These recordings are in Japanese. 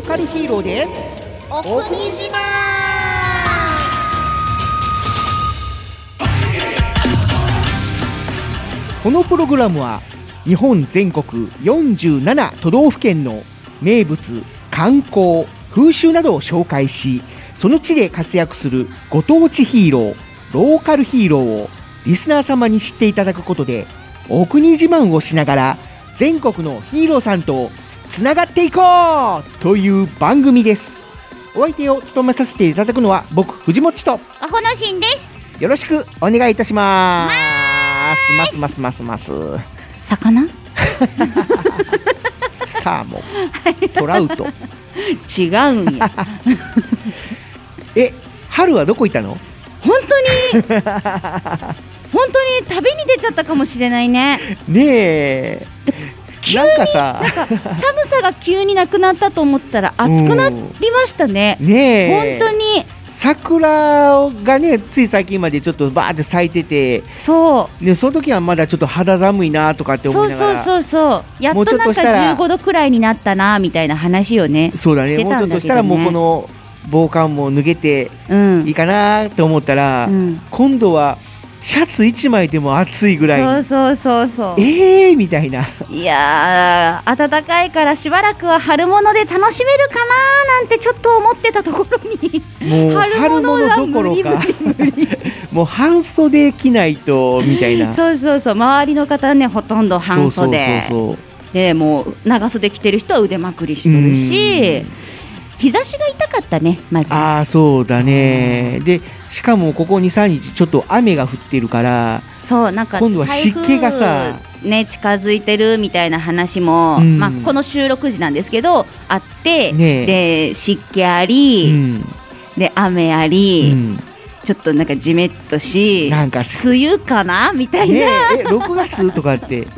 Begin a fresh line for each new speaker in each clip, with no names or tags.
ローカルヒーローで
お国自慢
このプログラムは日本全国47都道府県の名物観光風習などを紹介しその地で活躍するご当地ヒーローローカルヒーローをリスナー様に知っていただくことでお国自慢をしながら全国のヒーローさんとつながっていこうという番組です。お相手を務めさせていただくのは僕藤もっちと。
アホのしんです。
よろしくお願いいたします。ます。ますますます。
魚？
サーモン。トラウト。
違うんや。
え春はどこ行ったの？
本当に？本当に旅に出ちゃったかもしれないね。
ねえなんかさ。
寒さが急になくなったと思ったら暑くなりましたね。
ねえ。
本当に。
桜がねつい最近までちょっとバーって咲いてて。
そう。
でその時はまだちょっと肌寒いなとかって思
そ
いうながら。
そうそうそうやっ
もうちょっ
となんか
としたら。
15度くらいになったなみたいな話をね
そうだ
して
ね。もうちょっとしたらもうこの防寒も脱げて
うん。
いいかなと思ったら、
うん。
今度はシャツ1枚でも暑いぐらい。
そうそうそうそう。
えーみたいな。い
やー暖かいからしばらくは春物で楽しめるかななんてちょっと思ってたところに。
もう
春
春
物
どころかもう半袖着ないとみたいな。
そうそうそう。周りの方ねほとんど半袖。でもう長袖着てる人は腕まくりしてるし
うん。
日差しが痛かったねまず。
ああそうだね。でしかもここ23日ちょっと雨が降ってるから
そうなんか
今度は湿気がさ
ね近づいてるみたいな話も、
うん。
まあ、この収録時なんですけどあって、
ね
で湿気あ
う
り、
ん、
で雨あ
う
り、
ん、
ちょっとなんかじめっとし
なんか
梅雨かな？みたいな、
ねえ。6月とかって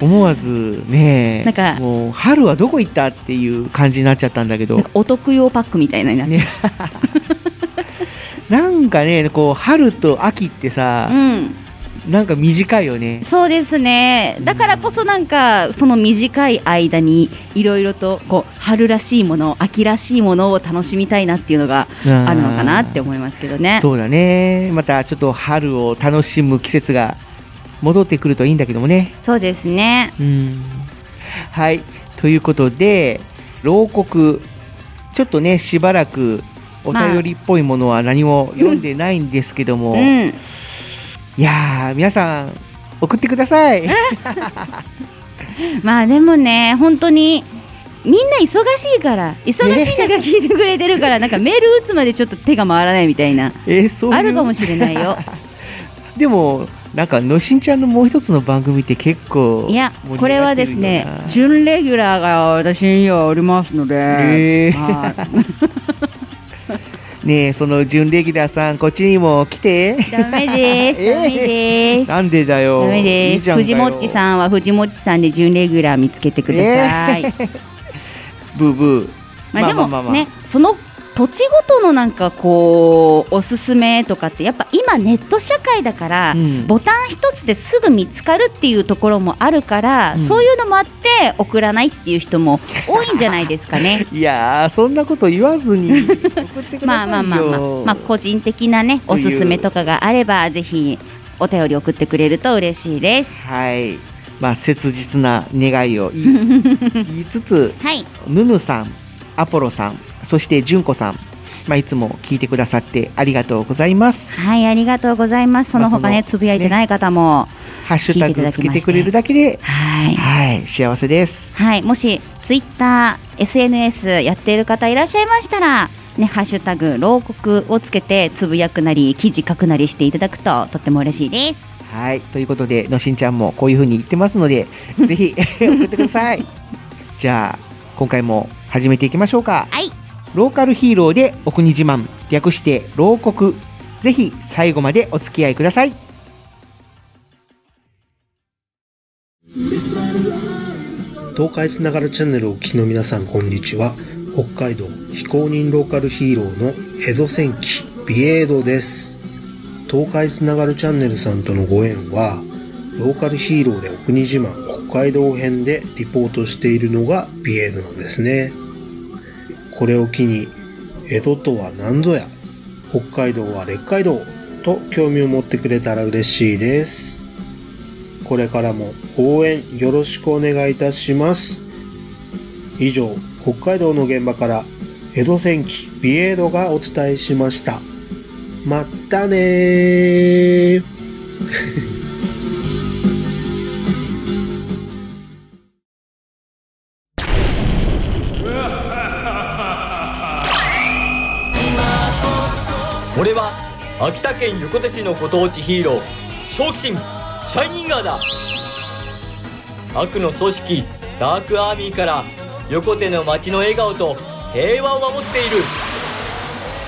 思わずね
なんか
もう春はどこ行った？っていう感じになっちゃったんだけど。
お得用パックみたいなのになって。
ねなんかねこう春と秋ってさ、
うん。
なんか短いよね。
そうですね。だからこそなんかその短い間にいろいろとこう春らしいもの秋らしいものを楽しみたいなっていうのがあるのかなって思いますけどね。
そうだね。またちょっと春を楽しむ季節が戻ってくるといいんだけどもね。
そうですね。
うん。はい。ということで牢獄ちょっとねしばらくお便りっぽいものは何も読んでないんですけども、
うん。
いやー皆さん送ってください。
まあでもね本当にみんな忙しいから忙しい中聞いてくれてるからなんかメール打つまでちょっと手が回らないみたいな。
えーそう
あるかもしれないよ。
でもなんかのしんちゃんのもう一つの番組って結構
いやこれはですね準レギュラーが私にはおりますので、
え。ー
はい
ねえその準レギュラーさんこっちにも来て
ダメです。
えー
ダメです。
なんでだよ
ダメです。藤もっちさんは藤もっちさんで準レギュラー見つけてください。
ブーブー
まあでもね、その土地ごとのなんかこうおすすめとかってやっぱ今ネット社会だから、
うん
ボタン一つですぐ見つかるっていうところもあるから、
うん
そういうのもあって送らないっていう人も多いんじゃないですかね。
いやーそんなこと言わずに
まあまあまあまあ、まあ、個人的なねおすすめとかがあればぜひお便り送ってくれると嬉しいです。
はいまあ、切実な願いを言い 言いつつ、
はい。
ヌヌさん、アポロさん、そして純子さん、まあ、いつも聞いてくださってありがとうございます。
はい、ありがとうございます。その他ね、つぶやいてない方も、
ハッシュタグつけてくれるだけで、
はい。
はい、幸せです。
はい、もしツイッター、SNS やっている方いらっしゃいましたら、ね、ハッシュタグ、牢獄をつけてつぶやくなり、記事書くなりしていただくととっても嬉しいです。
はい、ということで、のしんちゃんもこういう風に言ってますので、ぜひ送ってください。じゃあ、今回も始めていきましょうか。
はい。
ローカルヒーローでお国自慢、略して牢国。ぜひ最後までお付き合いください。
東海つながるチャンネルをお聞きの皆さんこんにちは北海道非公認ローカルヒーローの江戸戦記ビエードです東海つながるチャンネルさんとのご縁はローカルヒーローでお国自慢北海道編でリポートしているのがビエードなんですねこれを機に江戸とは何ぞや北海道は列海道と興味を持ってくれたら嬉しいですこれからも応援よろしくお願いいたします。以上、北海道の現場から江戸戦記ビエードがお伝えしました。まったね
秋田県横手市のご当地ヒーロー正気神シャイニンガーだ。悪の組織ダークアーミーから横手の街の笑顔と平和を守っている。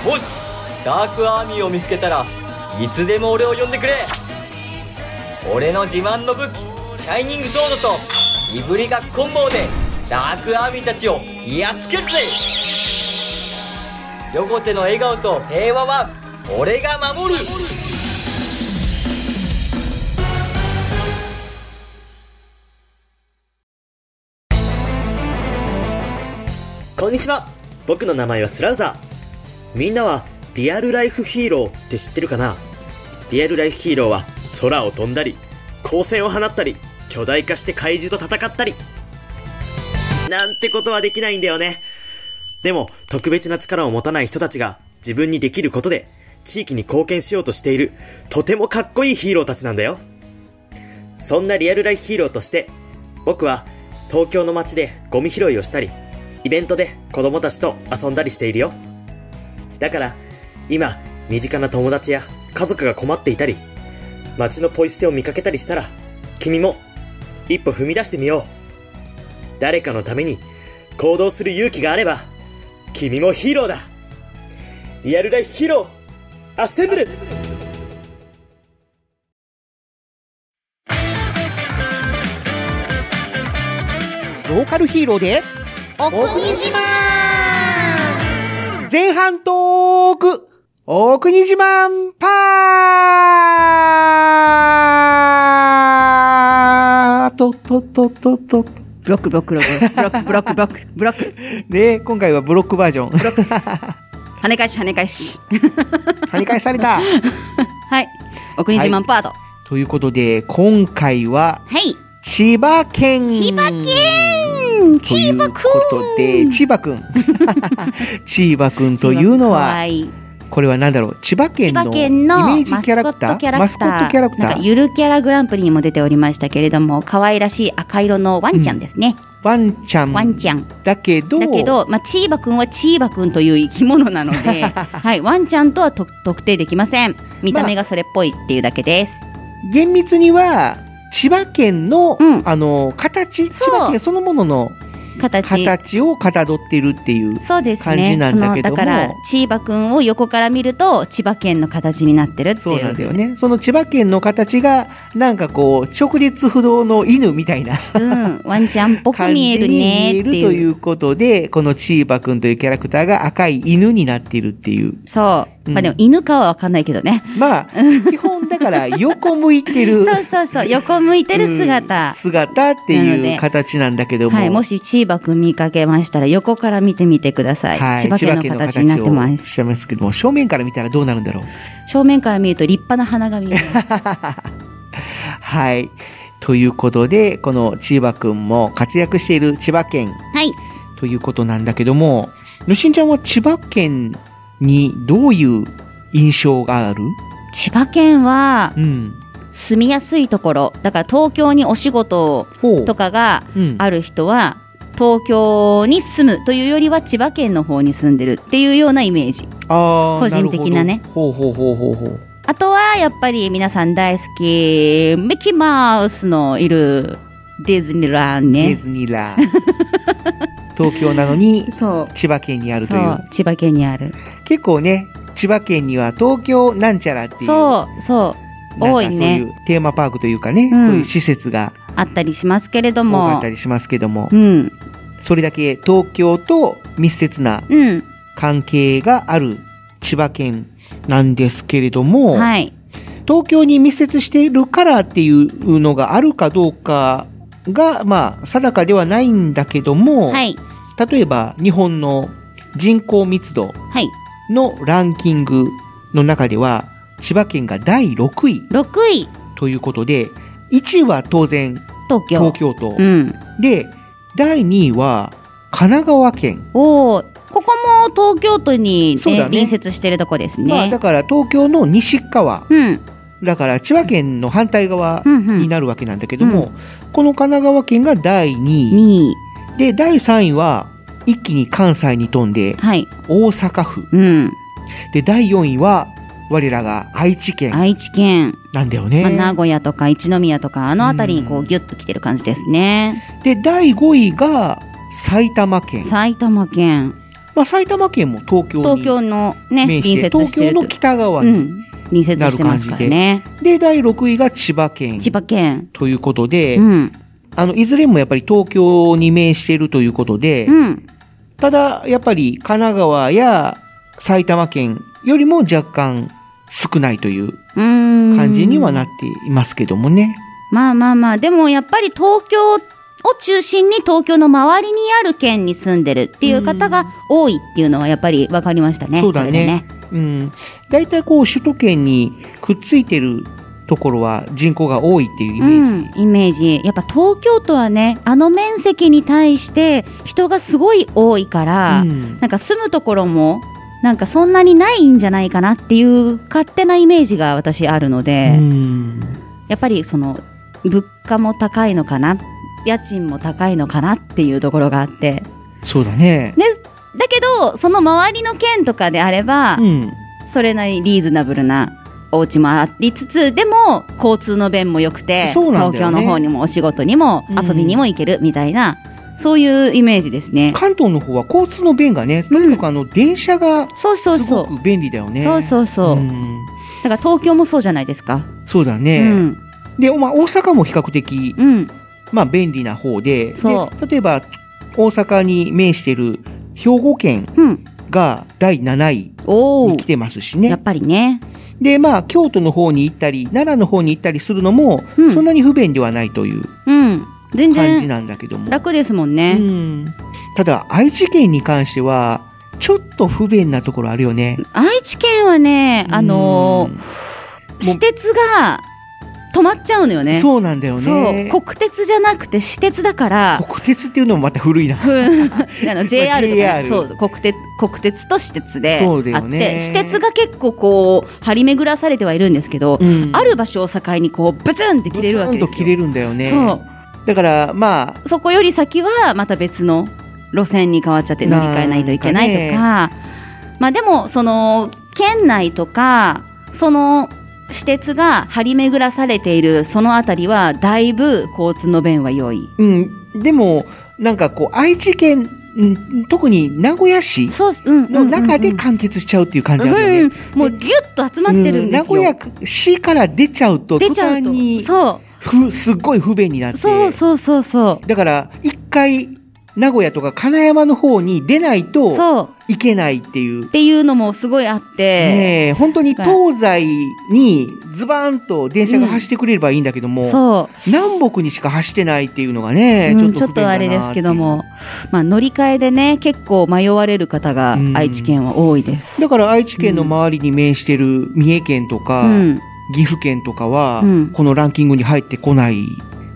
もしダークアーミーを見つけたらいつでも俺を呼んでくれ。俺の自慢の武器シャイニングソードといぶりがっこん棒でダークアーミーたちをやっつけるぜ。横手の笑顔と平和は俺が守る。
こんにちは。僕の名前はスラウザー。みんなはリアルライフヒーローって知ってるかな？リアルライフヒーローは空を飛んだり光線を放ったり巨大化して怪獣と戦ったり。なんてことはできないんだよね。でも特別な力を持たない人たちが自分にできることで地域に貢献しようとしているとてもかっこいいヒーローたちなんだよそんなリアルライフヒーローとして僕は東京の街でゴミ拾いをしたりイベントで子供たちと遊んだりしているよ。だから、今、身近な友達や家族が困っていたり、街のポイ捨てを見かけたりしたら、君も一歩踏み出してみよう。誰かのために行動する勇気があれば、君もヒーローだ。リアルライフヒーロー、アッセンブル
ローカルヒーローで
お国自慢。
前半トーク。お国自慢パーと、と、と、と、と。
ブロックブロックブロック。ブロックブロックブロック。ブロック
で、今回はブロックバージョン。
跳ね返し跳ね返し。
跳ね返された。
はい。お国自慢パート。は
ということで、今回は、
い。
千葉県。
千葉県。
ということで、チーバくん。チーバくん。というの
か
は、これは何だろう？千葉県
千
のイメージキャラクター？マスコットキャラクター。
ゆるキャラグランプリにも出ておりましたけれども可愛らしい赤色のワンちゃんですね、
ワンちゃん
ワンちゃん
だけど、
だけど、まあ、チーバくんはチーバくんという生き物なので、はい、ワンちゃんとはと特定できません。見た目がそれっぽいっていうだけです。
厳密には、千葉県の、
うん
あの、形、千葉県そのものの
形。
形をかたどってるっていう。感じ
ね。
なんだけども
そのだから、チーバくんを横から見ると、千葉県の形になってるっていう。
そうなんだよね。その千葉県の形が、なんかこう、直立不動の犬みたいな
うん、ワンちゃんっぽく見えるねって
えると
いう。
いうことで、このチーバくんというキャラクターが赤い犬になっているっていう。
そう。
うん
まあでも、犬かはわかんないけどね。
まあ、基本だから横向いてる。
そうそうそう。横向いてる
うん
姿。
姿っていう形なんだけども。
はい。もしチーバくん見かけましたら、横から見てみてください。
はい、
千葉県の形になってます。
をしてますけども、正面から見たらどうなるんだろう。
正面から見ると立派な花が見えます。
はい。ということで、この千葉くんも活躍している千葉県
はい。
ということなんだけども、のしんちゃんは千葉県にどういう印象がある？
千葉県は
うん。
住みやすいところ。だから東京にお仕事。とかが
うん。
ある人は、東京に住むというよりは千葉県の方に住んでるっていうようなイメージ。個人的なね。あとはやっぱり皆さん大好き、ミッキーマウスのいるディズニーランド
デ
ね
ィ。ズニーランド東京なのに。千葉県にあると
そ
いう。
う。千葉県にある。
結構ね、千葉県には東京なんちゃらっていう。
そう、そう。多いね
そういうテーマパークというかね、
うん
そういう施設が
あったりしますけれど
多か
も
った。りしますけども、
うん。
それだけ東京と密接な
うん。
関係がある千葉県なんですけれども、
はい。
東京に密接しているからっていうのがあるかどうかが、まあ、定かではないんだけども、
はい。
例えば日本の人口密度
はい。
のランキングの中では、千葉県が第6位
6位、
ということで、1位は当然
東京。
東京都。
うん。
で、第2位は神奈川県。
おお、ここも東京都に、ね
ね
隣接してるとこですね。
まあだから東京の西側。
うん。
だから千葉県の反対側
うんうん
になるわけなんだけども、この神奈川県が第2位。
2位。
で、第3位は一気に関西に飛んで
はい。
大阪府。
うん。
で、第4位は我らが愛知県
愛知県、
なんだよね。
まあ名古屋とか一宮とか、あの辺りにこうギュッと来てる感じですね。
で、第5位が埼玉県。
埼玉県、
まあ埼玉県も東京に
東京のね、
面して、
隣接
東京の。北側に。
うん。隣接してますからね。
で、第6位が千葉県。
千葉県。
ということで、
うん。
あの、いずれもやっぱり東京に面しているということで、
うん。
ただ、やっぱり神奈川や埼玉県よりも若干少ないという。感じにはなっていますけどもね。
まあまあまあ、でもやっぱり東京を中心に東京の周りにある県に住んでるっていう方が多いっていうのはやっぱり分かりましたね。
そうだね。うん。大体こう、首都圏にくっついてるところは人口が多いっていうイメージ。
うん、イメージ。やっぱ東京都はね、あの面積に対して人がすごい多いから、
うん
なんか住むところも、なんかそんなにないんじゃないかなっていう勝手なイメージが私あるので、
うん
やっぱりその、物価も高いのかな、家賃も高いのかなっていうところがあって。
そうだね。
で、だけど、その周りの県とかであれば、
うん。
それなりにリーズナブルなお家もありつつ、でも、交通の便も良くて、
ね
東京の方にもお仕事にも
うん
遊びにも行けるみたいな、そういうイメージですね。
関東の方は交通の便がね、とにかくあの、電車がす。ごく便利だよね。
そうそうそう。
ん
だから東京もそうじゃないですか。
そうだ
う
ね。
ん。
で、まあ、大阪も比較的、
うん。
まあ、便利な方で、
そ
で例えば、大阪に面している兵庫県
うん。
が第7位に来。てますしね。
やっぱりね。
で、まあ、京都の方に行ったり、奈良の方に行ったりするのも、
うん
そんなに不便ではないという感じ
然
なんだけども。
楽ですもん
う
ね。
ん。ただ、愛知県に関しては、ちょっと不便なところあるよね。
愛知県はね、あの私鉄が止まっちゃうのよね。
そうなんだよね。
国鉄じゃなくて私鉄だから、
国鉄っていうのもまた古いな。
うん。あの JR とか、ね。そう。国鉄国鉄と私鉄であって、
よね。
私鉄が結構こう張り巡らされてはいるんですけど、
うん。
ある場所を境にこうブツンって切れるわけですよ。
ブツンと切れるんだよね。
そう。
だから、まあ、
そこより先はまた別の路線に変わっちゃって乗り換えないといけないとか、
なん
まあでもその県内とかその私鉄が張り巡らされているそのあたりはだいぶ交通の便は良い。
うん。でも、なんかこう、愛知県、うん特に名古屋市の中で
うん
完結しちゃうっていう感じ
うん
なんだよね。
うんもうギュッと集まってるんですよ。
うん名古屋市から出ちゃうと、途端に、
そ
ふすっごい不便になっ
う
て。
そうそうそうそう
だから、一回、名古屋とか金山の方に出ないといけないっていう。
っ。ていうのもすごいあって、
ねえ、本当に東西にズバーンと電車が走ってくれればいいんだけども、
そう。
南北にしか走ってないっていうのがね、
うん
ちょっと
あれですけども、まあ、乗り換えでね結構迷われる方が
うん。
愛知県は多いです。
だから愛知県の周りに面してる三重県とか、
うん。
岐阜県とかは、
うん。
このランキングに入ってこない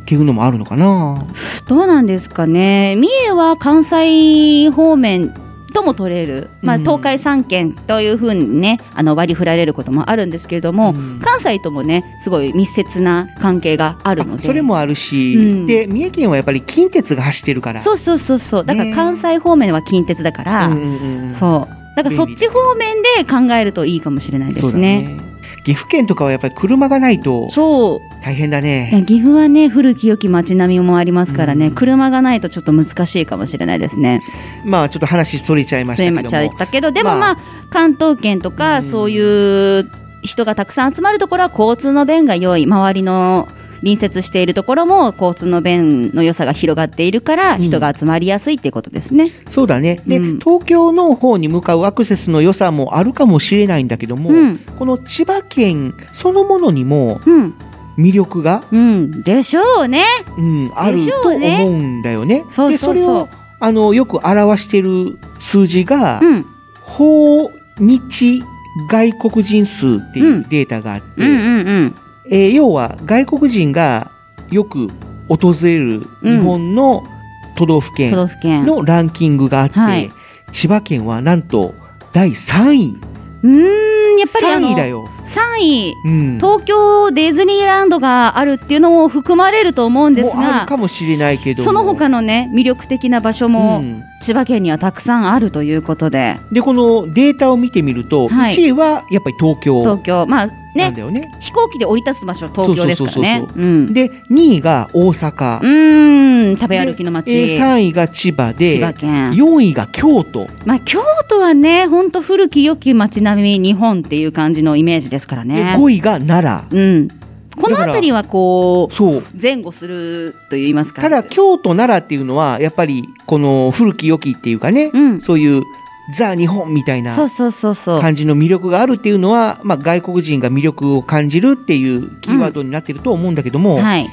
っていうのもあるのかな。
どうなんですかね。三重は関西方面とも取れる、まあ、
うん。
東海3県というふうにねあの割り振られることもあるんですけれども、
うん。
関西ともねすごい密接な関係があるので。
あそれもあるし、
うん。
で三重県はやっぱり近鉄が走ってるから。
そうそうそうそう。だから
ね。
関西方面は近鉄だから、
うんうんうんうん。
そう。だからそっち方面で考えるといいかもしれないですね。
ね岐阜県とかはやっぱり車がないと
そう。
大変だね。
岐阜はね古き良き街並みもありますからね、
うん。
車がないとちょっと難しいかもしれないですね。
まあちょっと話それちゃいましたけど
ちゃったけどでも
まあ
まあ、関東圏とか、
うん。
そういう人がたくさん集まるところは交通の便が良い。周りの隣接しているところも交通の便の良さが広がっているから
うん。
人が集まりやすいっていうことですね。
そうだね。で、
うん。
東京の方に向かうアクセスの良さもあるかもしれないんだけども、
うん、
この千葉県そのものにも
うん、
魅力が、
うん、でしょうね。
うん、あると思うんだよね。
そうそうそう。
でそれをあのよく表してる数字が、
うん、
訪日外国人数っていうデータがあって、
うん、うん、うん、
えー要は外国人がよく訪れる日本の都道府
都
県。のランキングがあって、
はい
千葉県はなんと第3位。
うーん、やっぱりあ
3
の
位だよ。
3位。
うん。
東京ディズニーランドがあるっていうのも含まれると思うんです
もうあ
が
るかもしれないけども
その他のね魅力的な場所も
うん
千葉県にはたくさんあるということで、
で、このデータを見てみると、
はい。
1位はやっぱり東京。
東京。まあね
ね。
飛行機で降り立つ場所東京ですからね。
で、2位が大阪。
うーん。食べ歩きの街、
えー3位が千葉で、
千葉県。
4位が京都。
まあ京都はね本当古き良き街並み日本っていう感じのイメージですから
で
ね
5位が奈
うんこの辺りはこ
良。そう。
う前後すると言いますか
ただ、京都、奈良っていうのは、やっぱり、この古き良きっていうかね、
うん
そういう、ザ・日本みたいな感じの魅力があるっていうのは、まあ、外国人が魅力を感じるっていうキーワードになってると思うんだけども、
はい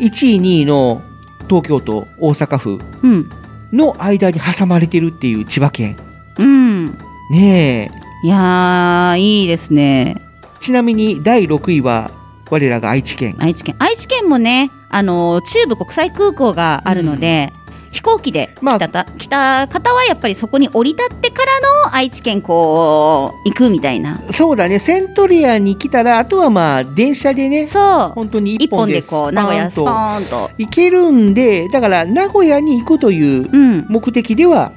1位、2位の東京都、大阪府
うん
の間に挟まれてるっていう千葉県。
うん
ね
いやーいいですね
え。ちなみに第6位は、我らが愛知県。
愛知県。愛知県もねあの中部国際空港があるので、飛行機で
まあ
来たた、来た方はやっぱりそこに降り立ってからの愛知県こう行くみたいな。
そうだね、セントリアに来たら、あとはまあ、電車でね、
そう。
本当に
一
一本で
こう名古屋スポ
と
ーンと。
行けるんで、だから名古屋に行くという
うん、
目的では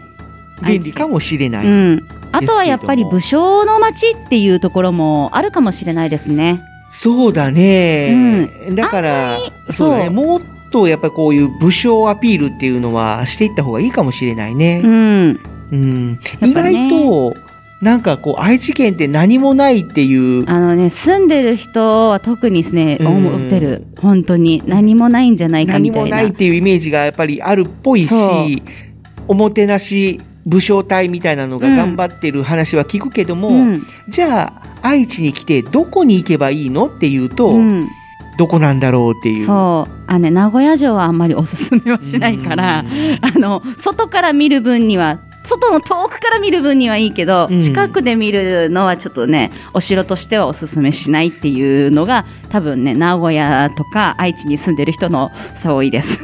便利かもしれない。
うん、あとはやっぱり武将の街っていうところもあるかもしれないですね
そうだね。だからそうだね。もっとやっぱりこういう武将アピールっていうのはしていった方がいいかもしれないね。
う。ん。
うん。
ぱ
意
ね
外と、なんかこう、愛知県って何もないっていう、
あのね住んでる人は特にですね
うん。
思ってる。本当に。何もないんじゃないかみたいな。
何もないっていうイメージがやっぱりあるっぽいし、おもてなし武将隊みたいなのが頑張ってる話は聞くけども、
うん
じゃあ、愛知に来てどこに行けばいいのっていうと、
うん
どこなんだろうっていう。
そうあね名古屋城はあんまりおすすめはしないから、あの外から見る分には外の遠くから見る分にはいいけど、
うん
近くで見るのはちょっとねお城としてはおすすめしないっていうのが多分ね名古屋とか愛知に住んでる人の相違です。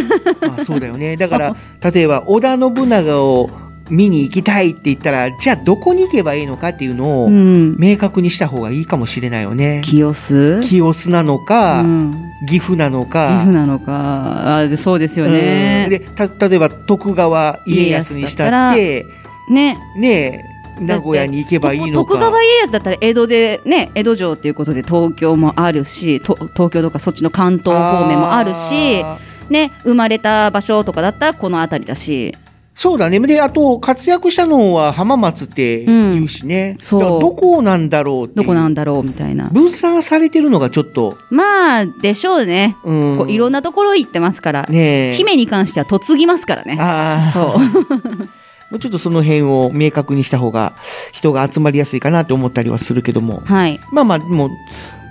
まあそうだよね。だから、例えば、織田信長を見に行きたいって言ったら、じゃあどこに行けばいいのかっていうのを
うん、
明確にした方がいいかもしれないよね。
清須
清須なのか、
うん、
岐阜なの
岐
か、
阜なのか。あそうですよ
うん。
ね。
で、た、例えば徳川家康にしたって、
ね。
ねえ、名古屋に行けばいいのか。
徳川家康だったら江戸でね江戸城っていうことで東京もあるしと東京とかそっちの関東方面もあるしね生まれた場所とかだったらこの辺りだし
そうだね。で、あと、活躍したのは浜松って言うしね。
そう
だからどこなんだろう。
どこなんだろうみたいな
分散されてるのがちょっと、
まあでしょうね、
うん。
こういろんなところ行ってますから、
ねえ。
姫に関しては嫁ぎますからね
ああ。
そう
もうちょっとその辺を明確にした方が人が集まりやすいかなと思ったりはするけども。
はい
まあまあ、でも、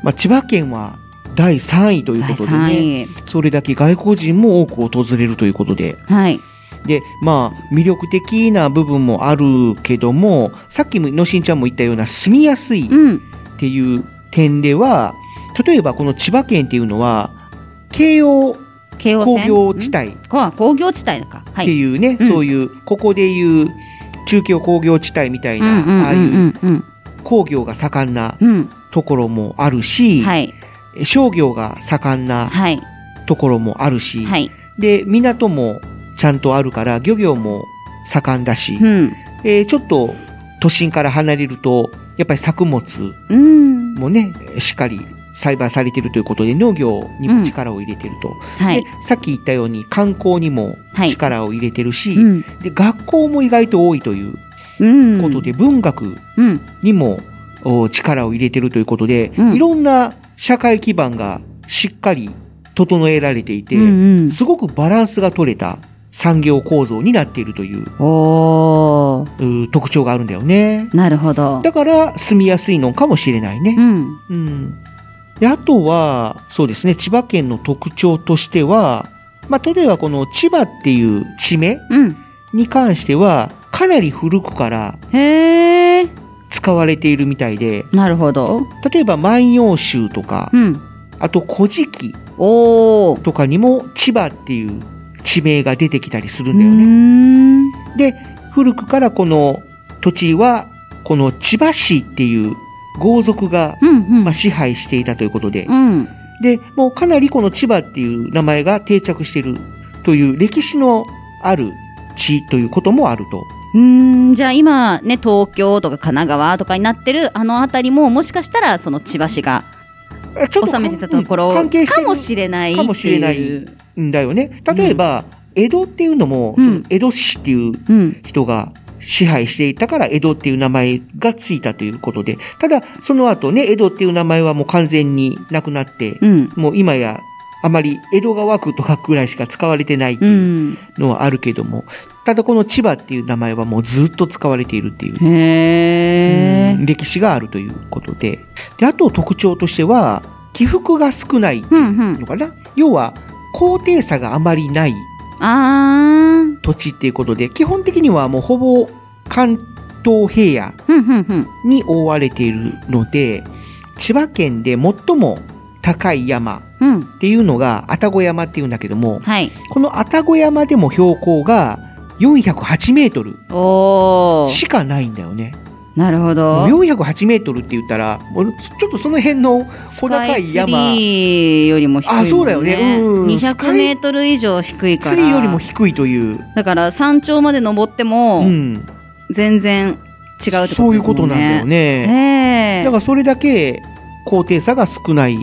まあ千葉県は第3位という
第
ことでね。
3位
それだけ外国人も多く訪れるということで。
はい
で、まあ、魅力的な部分もあるけども、さっきものしんちゃんも言ったような住みやすいっ
うん
ていう点では、例えばこの千葉県っていうのは、京葉工
京王線？
業地帯
工業地帯だか。はい。
ていうね、
うん
そういう、ここでいう中京工業地帯みたいな、
うんうん
ああいう
うんうん
工業が盛んな
うん。うん。
ところもあるし、
はい。
商業が盛んな
はい。
ところもあるし、
はい。
で、港もちゃんとあるから、漁業も盛んだし、
うん。
えーちょっと都心から離れると、やっぱり作物
うん。
もね、しっかり栽培されているということで、農業にも力を入れていると。
はい
で。さっき言ったように観光にも
はい
力を入れてるし、
うん。
で学校も意外と多いという
うん。
ことで、文学
うん。
にもお力を入れてるということで、
うん
いろんな社会基盤がしっかり整えられていて、
うんうん
すごくバランスが取れた産業構造になっているという特徴があるんだよね。
なるほど。
だから住みやすいのかもしれないね。
うん。
うん。で、あとは、そうですね、千葉県の特徴としては、まあ、例えばこの千葉っていう地名
うん。
に関しては、かなり古くから。使われているみたいで、
なるほど。
例えば万葉集とか、
うん。
あと古事記。とかにも千葉っていう地名が出てきたりする
うん
だよね。で、古くからこの土地は、この千葉市っていう豪族が、
うんうん。
まあ、支配していたということで、
うん。
で、もうかなりこの千葉っていう名前が定着しているという歴史のある地ということもあると。
うーん、じゃあ今ね、東京とか神奈川とかになってるあの辺りももしかしたらその千葉市が
えちょっ
治めてたところかもしれない。
かもしれないんだよね。例えば、江戸っていうのも、江戸市っていう
うん。
人が支配していたから江戸っていう名前がついたということで、ただその後ね、江戸っていう名前はもう完全になくなって、
うん。
もう今やあまり江戸川区とかくらいしか使われてないって
う。
いうんのはあるけども、ただこの千葉っていう名前はもうずっと使われているっていう。歴史があるということで。で、あと特徴としては、起伏が少ない
うんうん
の。かな、要は、高低差があまりない。土地っていうことで、基本的にはもうほぼ関東平野。に覆われているので、千葉県で最も高い山
うん。
っていうのが愛宕山っていうんだけども、
はい。
この愛宕山でも標高が408メートル。しかないんだよね。
なるほ
も
ど。
う408メートルって言ったら、ちょっとその辺の小高い山、
よりも低いね。
あそうだよねうん
200メートル以上低いから。
ツリーよりも低いという、
だから山頂まで登っても
うん、
全然違うね。
そういうことなんだよね。
ねえ。
だからそれだけ高低差が少ない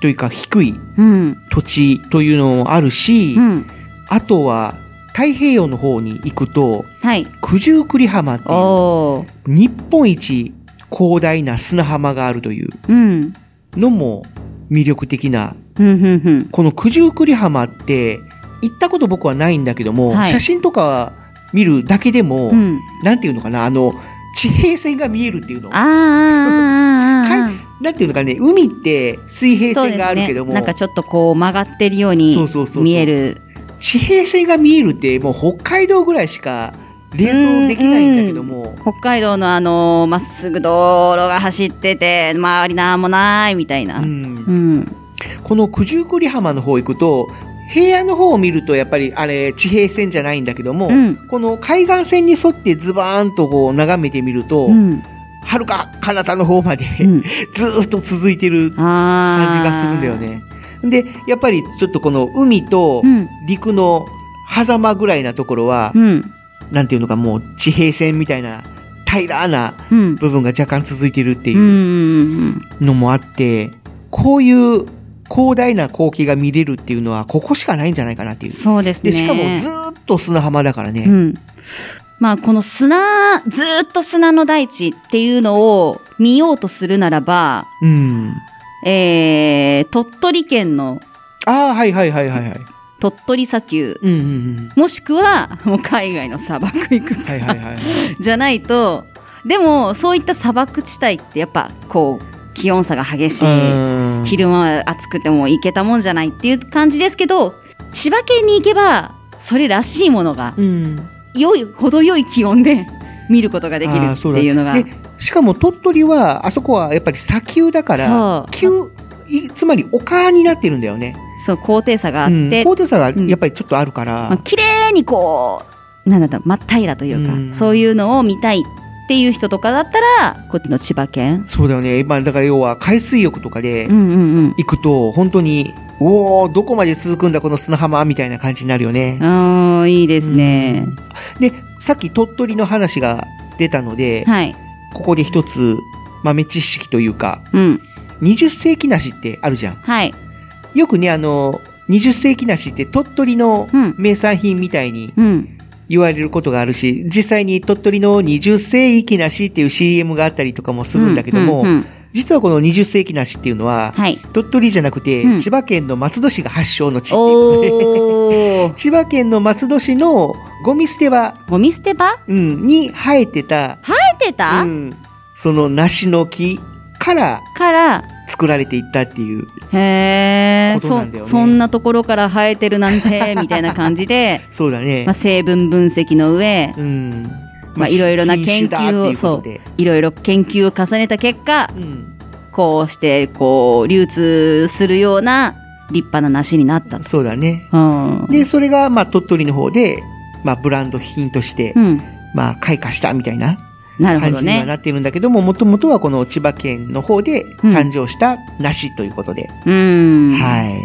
というか低い
うん。
土地というのもあるし、
うん。
あとは太平洋の方に行くと、
はい。
九十九里浜っていう。日本一広大な砂浜があるという
うん。
のも魅力的な、
うん。
この九十九里浜って行ったこと僕はないんだけども、
はい
写真とか見るだけでも、
うん。
なんていうのかな、あの、地平線が見えるっていうの。なんていうのかね、海って水平線があるけども、
ね、なんかちょっとこう曲がってるように
そうそうそうそう
見える。
地平線が見えるってもう北海道ぐらいしか連想できないんだけども、
北海道のあのまっすぐ道路が走ってて周りなんもないみたいな。
う
うん。
んこの九十九里浜の方行くと、平野の方を見るとやっぱりあれ地平線じゃないんだけども、
うん。
この海岸線に沿ってズバーンとこう眺めてみると、
うん。
はるか彼方の方まで、
うん。
ずーっと続いてる
あ
感じがするんだよ。ね。で、やっぱりちょっとこの海と
うん。
陸の狭間ぐらいなところは、
うん。
なんていうのかもう地平線みたいな平らな
うん。
部分が若干続いてるって
うん。
いう
うん。
のもあって、こういう広大な光景が見れるっていうのはここしかないんじゃないかなっていう。
そうですね。
で、しかもずーっと砂浜だからね。
うん。まあ、この砂、ずーっと砂の大地っていうのを見ようとするならば、
うん。
えー、鳥取県の
ああ、はいはいはいはいはい。
鳥取砂丘、
うんうんうん。
もしくは、もう海外の砂漠行くか
はいはいはいはい。
じゃないと、でも、そういった砂漠地帯ってやっぱ、こう、気温差が激しい。
うん
昼間は暑くても行けたもんじゃないっていう感じですけど、千葉県に行けば、それらしいものが、
うん。
良い、程よい気温で見ることができるっていうのが。
で、しかも鳥取は、あそこはやっぱり砂丘だから、丘、いつまり丘になってるんだよね。
その高低差があっ
うん
て、
高低差がやっぱりちょっとあるから、
まあ、綺麗にこう、なんだったら、真っ平らというか、
うん
そういうのを見たいっていう人とかだったら、こっちの千葉県。
そうだよね。まあ、だから要は海水浴とかで
うんうんうん。
行くと、本当に、おおどこまで続くんだ、この砂浜みたいな感じになるよね。
ああ、いいですね。
で、さっき鳥取の話が出たので、
はい。
ここで一つ豆知識というか、
うん。
20世紀梨ってあるじゃん。
はい。
よくね、あの、20世紀梨って鳥取の
うん。
名産品みたいに
うん。
言われることがあるし、実際に鳥取の20世紀梨っていう CM があったりとかもするんだけども、
うんうんうん。
実はこの20世紀梨っていうのは、
はい。
鳥取じゃなくて、
うん。
千葉県の松戸市が発祥の地っていうことで、
おー。
千葉県の松戸市のゴミ捨て場、
ゴミ捨て場？
うん、に生えてた、
出てた、
うん、その梨の木から
から、
作られていったっていう。
へえ、
ね
そんなところから生えてるなんて、みたいな感じで、
そうだね。
まあ、成分分析の上、
うん。
まあいろいろな研究を
品種だっていう
いろいろ研究を重ねた結果、
うん。
こうして、こう、流通するような立派な梨になったと。
そうだね。
うん。
で、それが、まあ、鳥取の方で、まあ、ブランド品として、
うん。
まあ、開花したみたいな
なるほど
感じにはな
ね。
っているんだけども、もともとはこの千葉県の方で誕生した梨ということで、
うん。
はい。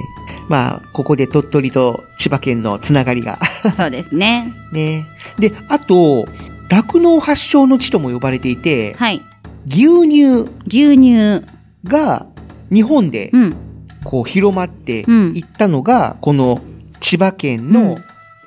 まあ、ここで鳥取と千葉県のつながりが
そうですね。
ね。で、あと、酪農発祥の地とも呼ばれていて、
はい。
牛乳
牛乳。
が日本で
うん。
こう広まって
うん
いったのが、この千葉県
うん
の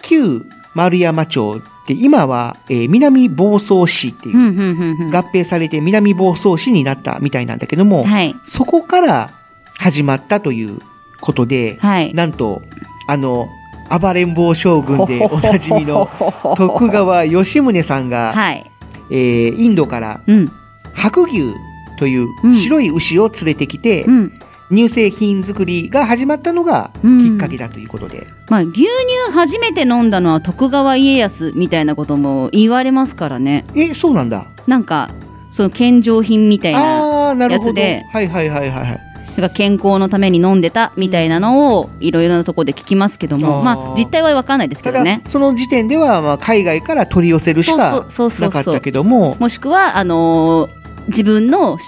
旧丸山町って今は、えー南房総市っていう。合併されて南房総市になったみたいなんだけども、
はい。
そこから始まったということで、
はい。
なんと、あの、暴れん坊将軍でおなじみの徳川吉宗さんが、
はい。
えーインドから
うん。
白牛という
うん
白い牛を連れてきて、
うん。
乳製品作りが始まったのが
うん
きっかけだということで。
まあ、牛乳初めて飲んだのは徳川家康みたいなことも言われますからね。
え、そうなんだ。
なんか、その献上品みたいな。やつで
はいはいはいはいはい。
なんか健康のために飲んでたみたいなのをいろいろなところで聞きますけども、まあ、実態はわかんないですけどね。
その時点では、まあ、海外から取り寄せるしかなかったけども、
もしくは、あのー自分の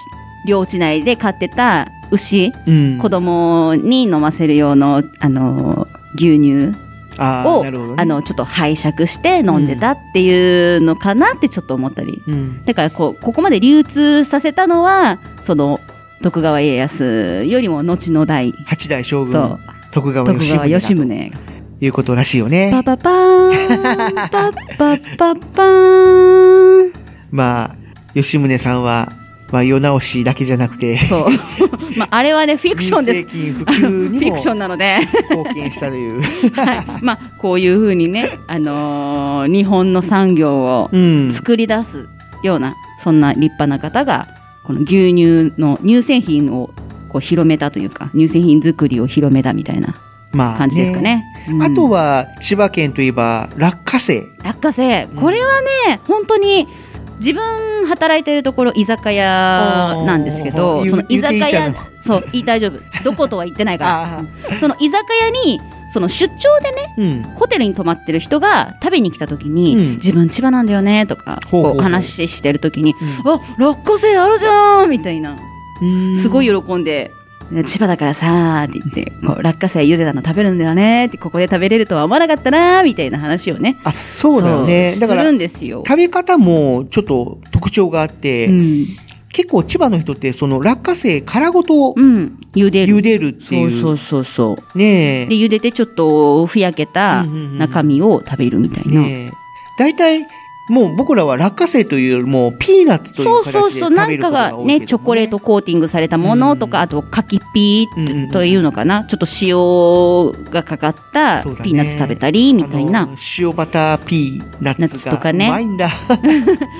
領地内で飼ってた牛、
うん。
子供に飲ませる用の、あのー牛乳を、
なるほどね。
あの、ちょっと拝借して飲んでたっていうのかなってちょっと思ったり。
うん。
だからこう、ここまで流通させたのは、その、徳川家康よりも後の代、
八代将軍徳川吉宗だと
吉宗が。
いうことらしいよね。
パパパーン、パッパッパッパーン。
まあ、吉宗さんは、まあ、世直しだけじゃなくて、
そう。まあ、あれはね、フィクションです。フィクションなので、
貢献したという。
はい。まあ、こういうふうにね、あのー日本の産業を
うん。
作り出すような、そんな立派な方が、この牛乳の乳製品をこう広めたというか、乳製品作りを広めたみたいな
まあ、
感じですかね。うん
あとは、千葉県といえば、落花生。
落花生。これはね、本当に、自分働いてるところ居酒屋なんですけ
あ
ど、
ー
その居酒屋そう、いい 大丈夫。どことは言ってないか
あ
ら。その居酒屋に、その出張でね、
うん。
ホテルに泊まってる人が食べに来た時に、
うん
自分千葉なんだよねとか、こう話してる時に、
う
あ、落花生あるじゃんみたいな。
ん
すごい喜んで、千葉だからさーって言って、こう落花生茹でたの食べるんだよねって、ここで食べれるとは思わなかったなーみたいな話をね。
あ、そうだよね。
そう
だから
する、んですよ。
食べ方もちょっと特徴があって、
うん。
結構千葉の人って、その落花生殻ごと
うん。茹でる。
茹でるっていう。
そうそうそうそう。
ねえ。
で、茹でてちょっとふやけた
うんうんうん
中身を食べるみたいな。
ねえ。大体、もう僕らは落花生というよりも、ピーナッツという
そう
形
そうそう。なんかがね、チョコレートコーティングされたものとか、
うん
あと柿ピーというのかな。ちょっと塩がかかったピーナッツ食べたり、みたいな
あの。塩バターピーナッ
ナ
ツ
とかね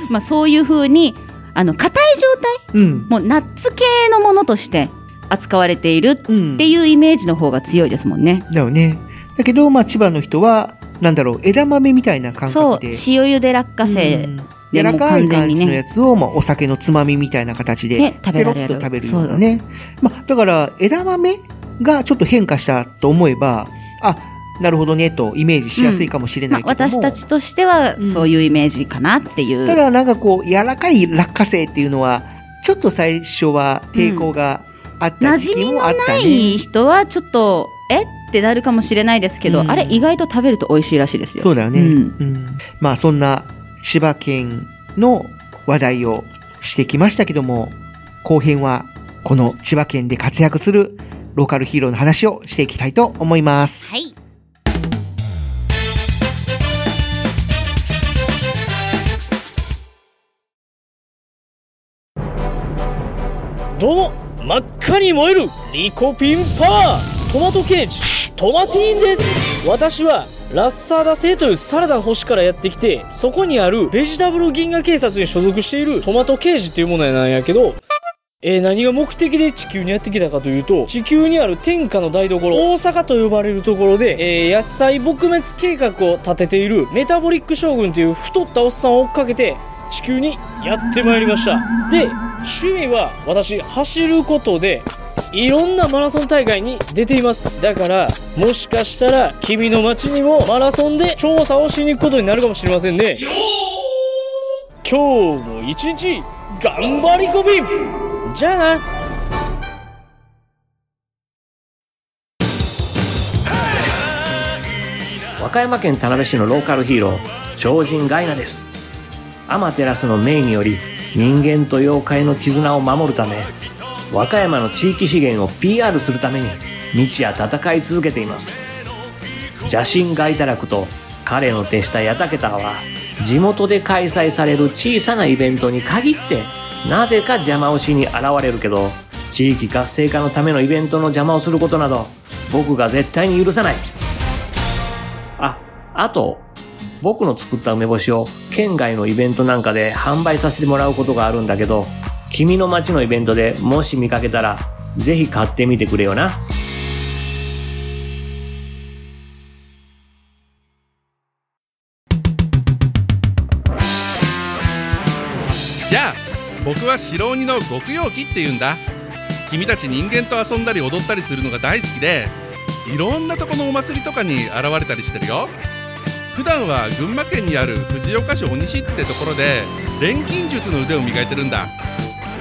ま
あそういう風に、あの、硬い状態
うん。
もうナッツ系のものとして扱われている
うん。
っていうイメージの方が強いですもんね。
だよね。だけど、まあ、千葉の人は、なんだろう、枝豆みたいな感
そう、
覚で。
塩茹で落花生
うん柔らかい感じのやつを、まあ、お酒のつまみみたいな形で、
ね食べられる
ペロッと食べるようなね。まあ、だから、枝豆がちょっと変化したと思えば、あ、なるほどねとイメージしやすいかもしれな
まあ
いけども、
私たちとしては
うん
そういうイメージかなっていう。
ただなんかこう、柔らかい落花生っていうのは、ちょっと最初は抵抗があった
馴
時期もあったね。
ない人はちょっと、え？ってなるかもしれないですけど、
うん
あれ意外と食べると美味しいらしいですよ。
そうだよね。
うん
うんまあそんな千葉県の話題をしてきましたけども、後編はこの千葉県で活躍するローカルヒーローの話をしていきたいと思います。
はい。
どうも真っ赤に燃えるリコピンパワートマトケージトマティーンです私はラッサーダ星というサラダの星からやってきてそこにあるベジタブル銀河警察に所属しているトマトケージっていうものなんやけどえー何が目的で地球にやってきたかというと、地球にある天下の台所、大阪と呼ばれるところで、えー野菜撲滅計画を立てているメタボリック将軍という太ったおっさんを追っかけて、地球にやってまいりました。で、趣味は私、走ることで、いろんなマラソン大会に出ています。だから、もしかしたら、君の街にもマラソンで調査をしに行くことになるかもしれませんね。今日も一日、頑張りこびじゃあな
和歌山県田辺市のローカルヒーロー超人ガイナですアマテラスの命により人間と妖怪の絆を守るため和歌山の地域資源を PR するために日夜戦い続けています。邪神ガイタラクと彼の手下ヤタケタは地元で開催される小さなイベントに限ってなぜか邪魔をしに現れるけど地域活性化のためのイベントの邪魔をすることなど僕が絶対に許さない。あ、あと、僕の作った梅干しを県外のイベントなんかで販売させてもらうことがあるんだけど、君の街のイベントでもし見かけたら、ぜひ買ってみてくれよな。
やあ僕は白鬼の極陽気って言うんだ君たち人間と遊んだり踊ったりするのが大好きでいろんなとこのお祭りとかに現れたりしてるよ普段は群馬県にある藤岡市鬼西ってところで錬金術の腕を磨いてるんだ。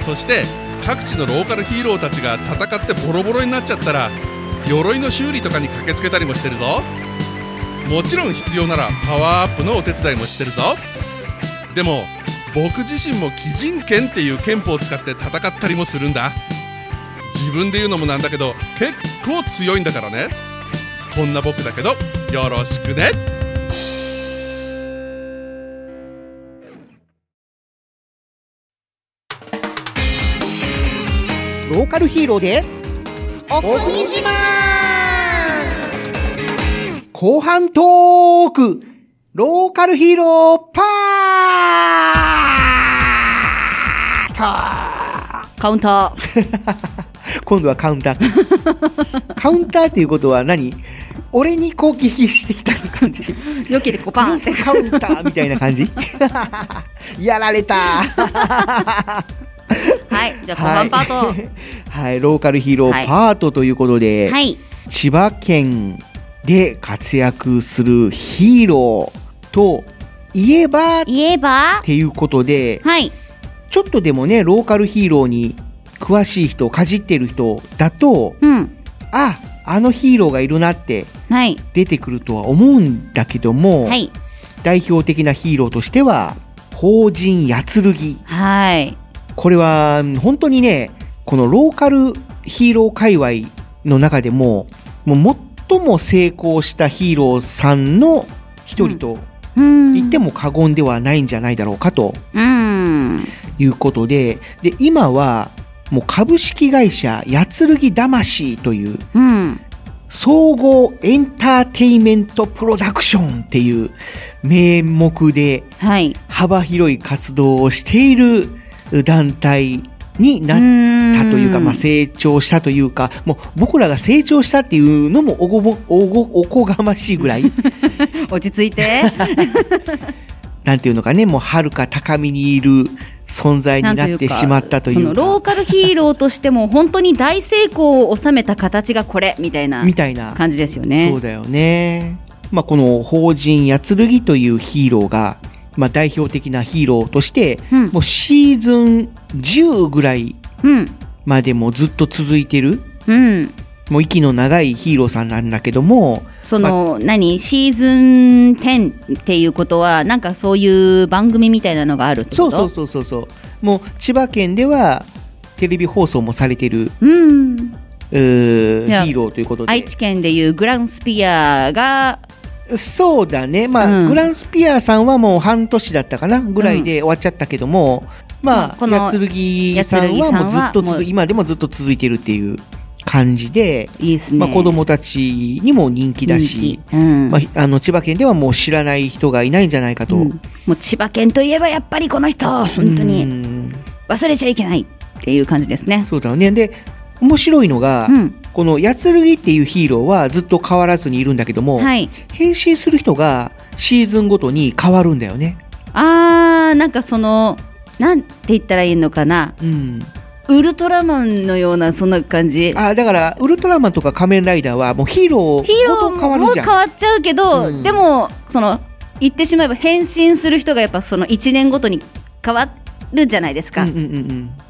そして各地のローカルヒーローたちが戦ってボロボロになっちゃったら鎧の修理とかに駆けつけたりもしてるぞ。もちろん必要ならパワーアップのお手伝いもしてるぞ。でも僕自身も鬼人剣っていう剣法を使って戦ったりもするんだ。自分で言うのもなんだけど結構強いんだからね。こんな僕だけどよろしくね。
ローカルヒーローで
お国自慢
後半トークローカルヒーローパート
カウンター。
今度はカウンター。カウンターっていうことは何？俺に攻撃してきた感じ
よけでこうパンって。
カウンターみたいな感じ やられた
はい。じゃあ後半パート。
はい、はいローカルヒーロ
はい
ーパートということで、
はい。
千葉県で活躍するヒーローといえばっ
言えば、
ていうことで、
はい。
ちょっとでもね、ローカルヒーローに詳しい人、かじってる人だと、
うん。
あ、あのヒーローがいるなって
はい。
出てくるとは思うんだけども、
はい。
代表的なヒーローとしては、法人やつるぎ。
はい。
これは、本当にね、このローカルヒーロー界隈の中でも、もう最も成功したヒーローさんの一人と
うん。
言っても過言ではないんじゃないだろうかと
うん。
いうことで、で、今は、もう株式会社やつるぎ魂という
うん。
総合エンターテイメントプロダクションっていう名目で
はい。
幅広い活動をしている団体になったというか、まあ、成長したというか、もう僕らが成長したっていうのもおごぼおごおこがましいぐらい、
落ち着いて。
なんていうのかね、もう遥か高みにいる存在になってしまったという
そのローカルヒーローとしても本当に大成功を収めた形がこれみたいな
みたいな
感じですよね。
そうだよね。まあ、この法人やつるぎというヒーローが、まあ、代表的なヒーローとして、
うん
もうシーズン10ぐらい
うん。
までもずっと続いてる、
うん。
もう息の長いヒーローさんなんだけども、
その、何？シーズン10っていうことはなんかそういう番組みたいなのがあるってこと？
そうそうそうそうそう。もう千葉県ではテレビ放送もされてる、
うん。
ヒーローということで。
愛知県でいうグランスピアが
そうだね。まあ、
うん
グランスピアさんはもう半年だったかなぐらいで終わっちゃったけども、まあ、
まあこの
やつるぎさんはもうずっと今でもずっと続いてるっていう感じで、
いいですね。
まあ、子供たちにも人気だし、
うん
まあ、あの千葉県ではもう知らない人がいないんじゃないかと。
うんもう千葉県といえばやっぱりこの人本当に
うん
忘れちゃいけないっていう感じですね。
そうだよね。で、面白いのが、このやつるぎっていうヒーローはずっと変わらずにいるんだけども、
はい。
変身する人がシーズンごとに変わるんだよね。
あーなんかそのなんて言ったらいいのかな、ウルトラマンのようなそんな感じ。
あだからウルトラマンとか仮面ライダーはもうヒーロー
ヒーロ
ごと変わるじゃん。
変わっちゃうけど、
うん。
でもその言ってしまえば変身する人がやっぱその1年ごとに変わるじゃないですか、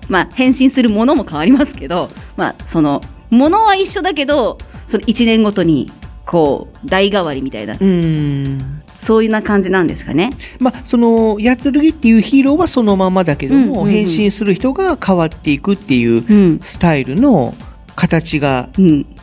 まあ変身するものも変わりますけどまあそのものは一緒だけどその1年ごとにこう代替わりみたいな、
うん。
そういうな感じなんですかね。
まあそのやつるぎっていうヒーローはそのままだけども、
うんうん。うん
変身する人が変わっていくっていうスタイルの形が、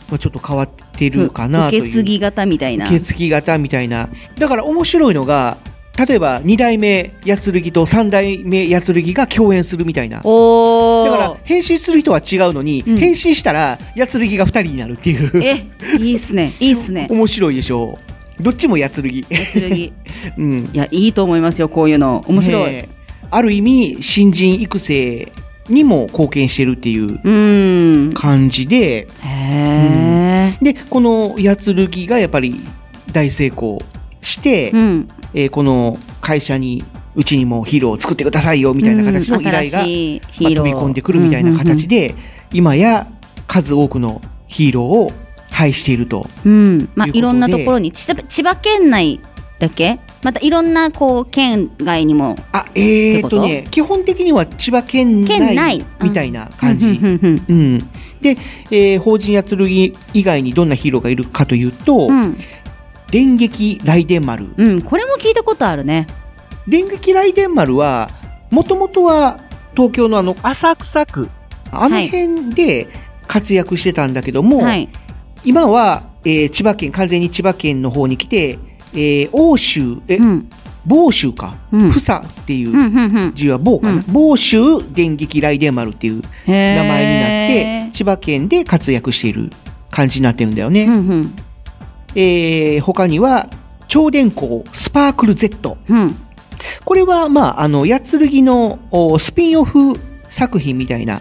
まあ、ちょっと変わってるかなという
受け継ぎ型みたいな。
受け継ぎ型みたいな。だから面白いのが例えば2代目やつるぎと3代目やつるぎが共演するみたいな。
お
だから変身する人は違うのに、変身したらやつるぎが2人になるっていう。
えいいっすね。いいっすね。
面白いでしょ。うどっちもやつるぎ
やつるぎ
うん。
いやいいと思いますよこういうの。面白い、
ある意味新人育成にも貢献してるっていう感じで、うん。でこのやつるぎがやっぱり大成功して、えーこの会社にうちにもヒーローを作ってくださいよみたいな形の依頼が、
うん新しいヒ
まあ飛び込んでくるみたいな形で、今や数多くのヒーローを配していると。
うん。まあ、
とい
ろんなところに千葉千葉県内だけ？またいろんなこう県外にも。
あえーっとね、基本的には千葉県
県
内。
内
みたいな感じ。
うんうんうん
うん。で、えー法人やつるぎ以外にどんなヒーローがいるかというと、
うん
電撃雷電丸。
うん、これも聞いたことあるね。
電撃雷電丸は、もともとは東京のあの浅草区、あの辺で活躍してたんだけども、
はい。
今は、えー千葉県、完全に千葉県の方に来て、えー欧州、え、房州か、
うん。
ふさっていう
うんうんうん。
字は房かな、房州電撃雷電丸っていう名前になって、千葉県で活躍している感じになってるんだよね。えー他には、超電光スパークル Z。これは、まあ、あの、やつるぎのおスピンオフ作品みたいな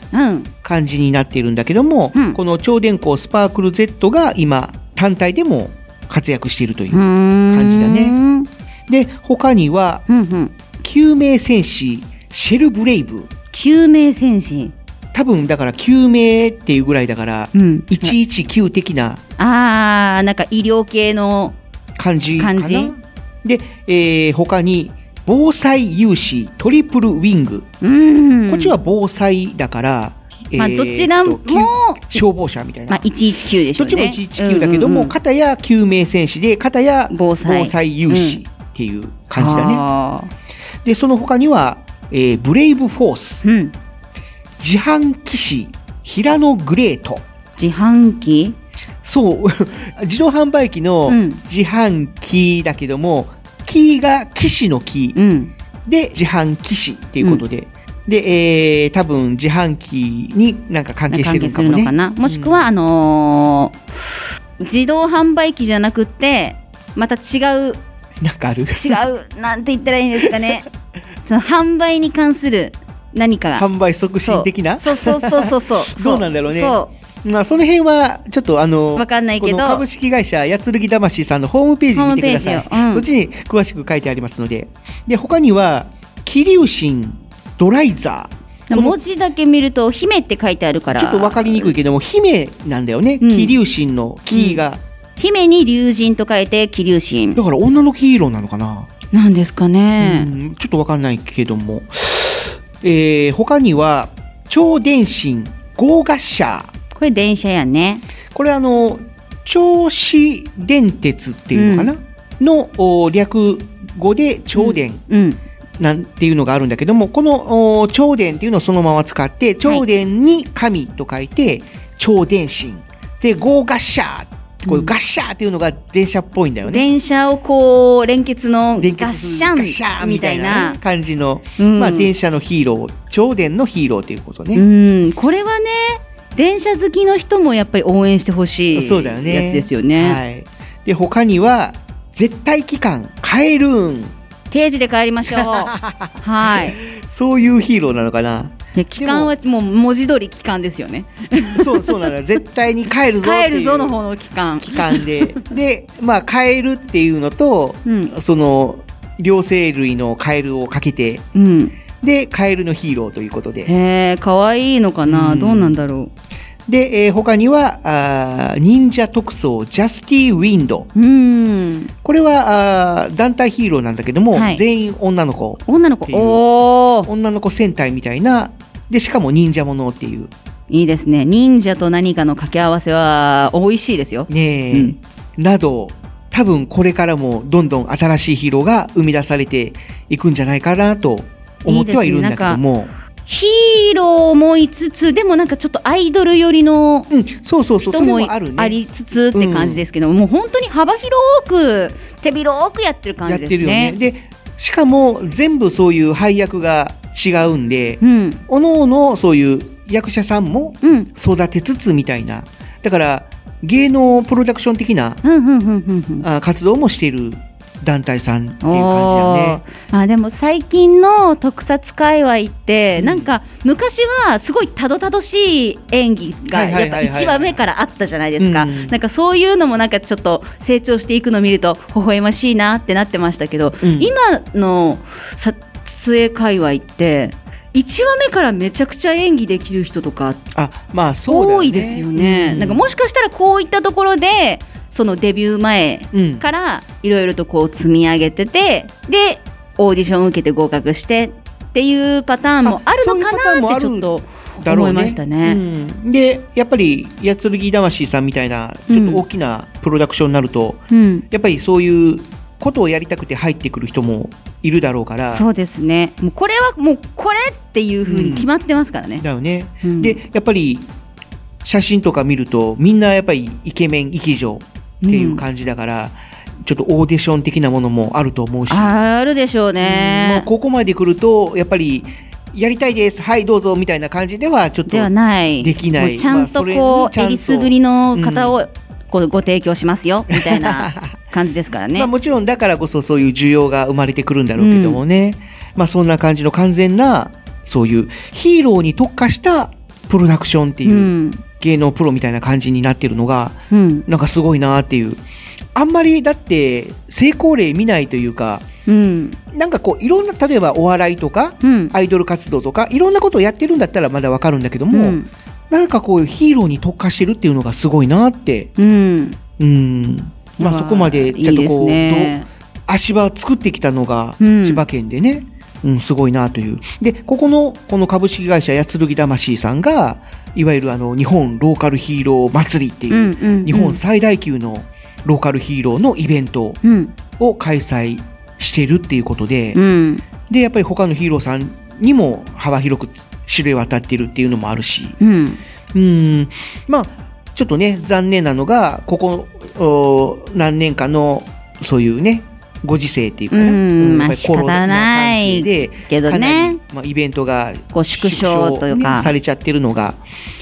感じになっているんだけども、この超電光スパークル Z が今、単体でも活躍しているという感じだね。で、他には、救命戦士シェルブレイブ。
救命戦士。
多分、だから、救命っていうぐらいだから、119的な
あーなんか医療系の
感じかな？
感じ？
で、えー他に、防災有志トリプルウィング。
うん
こっちは防災だから、
まあ
えー
どちらも
消防車みたいな。
まあ、119でしょうね
どっちも119だけども、
うんうんうん
片や救命戦士で、片や防
災
有志っていう感じだね。
あ
で、その他には、えーブレイブフォース、自販機士、平野グレート。
自販機？
そう、自動販売機の自販機だけども、キーが騎士のキー、で、自販機士っていうことで、で、えー、多分自販機になんか関係してるのかもね。
な？もしくは、あのー自動販売機じゃなくてまた違う
なんかある？
違うなんて言ったらいいんですかね。その販売に関する何かが。
販売促進的な？
そう。そうそうそうそう。
そう。なんだろうね。
そ
まあ、その辺は、ちょっとあの、
わかんないけど
この株式会社やつるぎ魂さんのホームページ見てください。そっちに詳しく書いてありますので。で、他には、桐生神ドライザー。
文字だけ見ると、姫って書いてあるから。
ちょっとわかりにくいけども、姫なんだよね。気流神の気が、
うん、姫に龍神と書いて気流神。
だから女のヒーローなのかな
なんですかね。
ちょっとわかんないけども。えー、他には、超電信、ゴーガッシャー。
これ電車やね。
これあの、銚子電鉄っていうのかな、うん、の略語で超電。なんていうのがあるんだけども、この超電っていうのをそのまま使って、超電に神と書いて、超電信。で、ゴーガッシャー。こういうガッシャーっていうのが電車っぽいんだよね。
電車をこう、連結のガッシャン
シャーみたいな感じの、うん、まあ電車のヒーロー、超電のヒーローということね。
うん、これはね、電車好きの人もやっぱり応援してほしいそうだよねやつですよね。はい、
で他には絶対期間カエルーン
定時で帰りましょう。はい。
そういうヒーローなのかな。
期間はもう文字通り期間ですよね。
そうそうなの 絶対に帰るぞ
帰るぞの方の期間。
期間で。で、まあ帰るっていうのと、うん、その、両生類のカエルをかけて、
うん、
で、カエルのヒーローということで。へ
え、かわいいのかな、うん、どうなんだろう？
で、えー、他にはあ、忍者特装ジャスティ・ウィンド。
うん
これはあ団体ヒーローなんだけども、はい、全員女の子。
女の子お
女の子戦隊みたいな、で、しかも忍者ものっていう。
いいですね。忍者と何かの掛け合わせは美味しいですよ。
ねえ、うん、など、多分これからもどんどん新しいヒーローが生み出されていくんじゃないかなと思ってはいるんだけども。
ヒーローもいつつ、でもなんかちょっとアイドル寄りの
そうそうそう、
人もありつつって感じですけど、もう本当に幅広く、手広くやってる感じですね。やってるよね。
で、しかも全部そういう配役が違うんで、
うん、
おのおのそういう役者さんも育てつつみたいな。だから、芸能プロダクション的な活動もしている団体さんっていう感じだね。
あでも最近の特撮界隈って、うん、なんか昔はすごいたどたどしい演技がやっぱ1話目からあったじゃないですか、なんかそういうのもなんかちょっと成長していくのを見ると微笑ましいなってなってましたけど、うん、今の撮影界隈って1話目からめちゃくちゃ演技できる人とか
あ、まあそう、
ね、多いですよね、うん、なんかもしかしたらこういったところでそのデビュー前からいろいろとこう積み上げてて、でオーディション受けて合格してっていうパターンもあるのかなってちょっと思いましたね。
ねうん、でやっぱり八剣魂さんみたいなちょっと大きなプロダクションになると、
うん、
やっぱりそういうことをやりたくて入ってくる人もいるだろうから。
そうですね。もうこれはもうこれっていうふうに決まってますからね。
だよね。でやっぱり写真とか見るとみんなやっぱりイケメン、イケ女っていう感じだから、うん、ちょっとオーディション的なものもあると思うし。
あるでしょうね。
もうここまで来ると、やっぱり、やりたいです、はい、どうぞみたいな感じではちょっとできない。
ちゃんとこう、えりすぐりの方を、こうご提供しますよみたいな 感じですからね。
まあもちろんだからこそそういう需要が生まれてくるんだろうけどもね。うん、まあそんな感じの完全な、そういうヒーローに特化したプロダクションっていう、うん芸能プロみたいな感じになってるのが、うん、なんかすごいなっていう。あんまりだって成功例見ないというか、
うん、
なんかこういろんな例えばお笑いとか、うん、アイドル活動とかいろんなことをやってるんだったらまだわかるんだけども、うん、なんかこういうヒーローに特化してるっていうのがすごいなって、
うん、
うん。まあそこまでちゃんとこう、ね、足場を作ってきたのが千葉県でね、うん、すごいなという。で、ここの、この株式会社やつるぎ魂さんが、いわゆるあの、日本ローカルヒーロー祭りっていう、日本最大級のローカルヒーローのイベントを開催してるっていうことで、
うん、
で、やっぱり他のヒーローさんにも幅広く知れ渡ってるっていうのもあるし、
うん、
うん。まあ、ちょっとね、残念なのが、ここ、何年かの、そういうね、ご時世っていうかな、
うんまあ、コロナ関係で、けどね、
まあ、イベントが
縮小というか、
されちゃってるのが、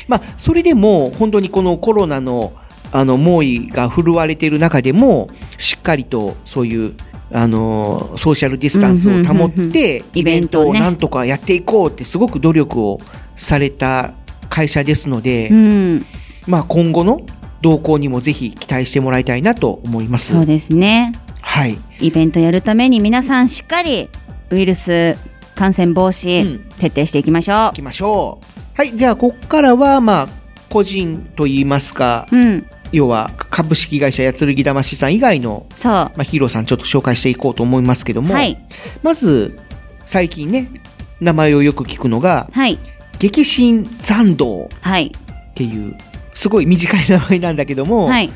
まあ、それでも本当にこのコロナのあの猛威が振るわれている中でも、しっかりとそういうあのソーシャルディスタンスを保って、イベントをなんとかやっていこうってすごく努力をされた会社ですので、
うん、
まあ今後の動向にもぜひ期待してもらいたいなと思います。
そうですね。
はい。
イベントやるために皆さんしっかりウイルス感染防止、徹底していきましょう。
いきましょう。はい、じゃあ、ここからは、まあ、個人といいますか、
うん。
要は株式会社やつるぎ魂さん以外の、
そう。
まあ、ヒーローさんちょっと紹介していこうと思いますけども、
はい。
まず、最近ね、名前をよく聞くのが、
はい。
激震残道
はい。
っていう、すごい短い名前なんだけども、
はい。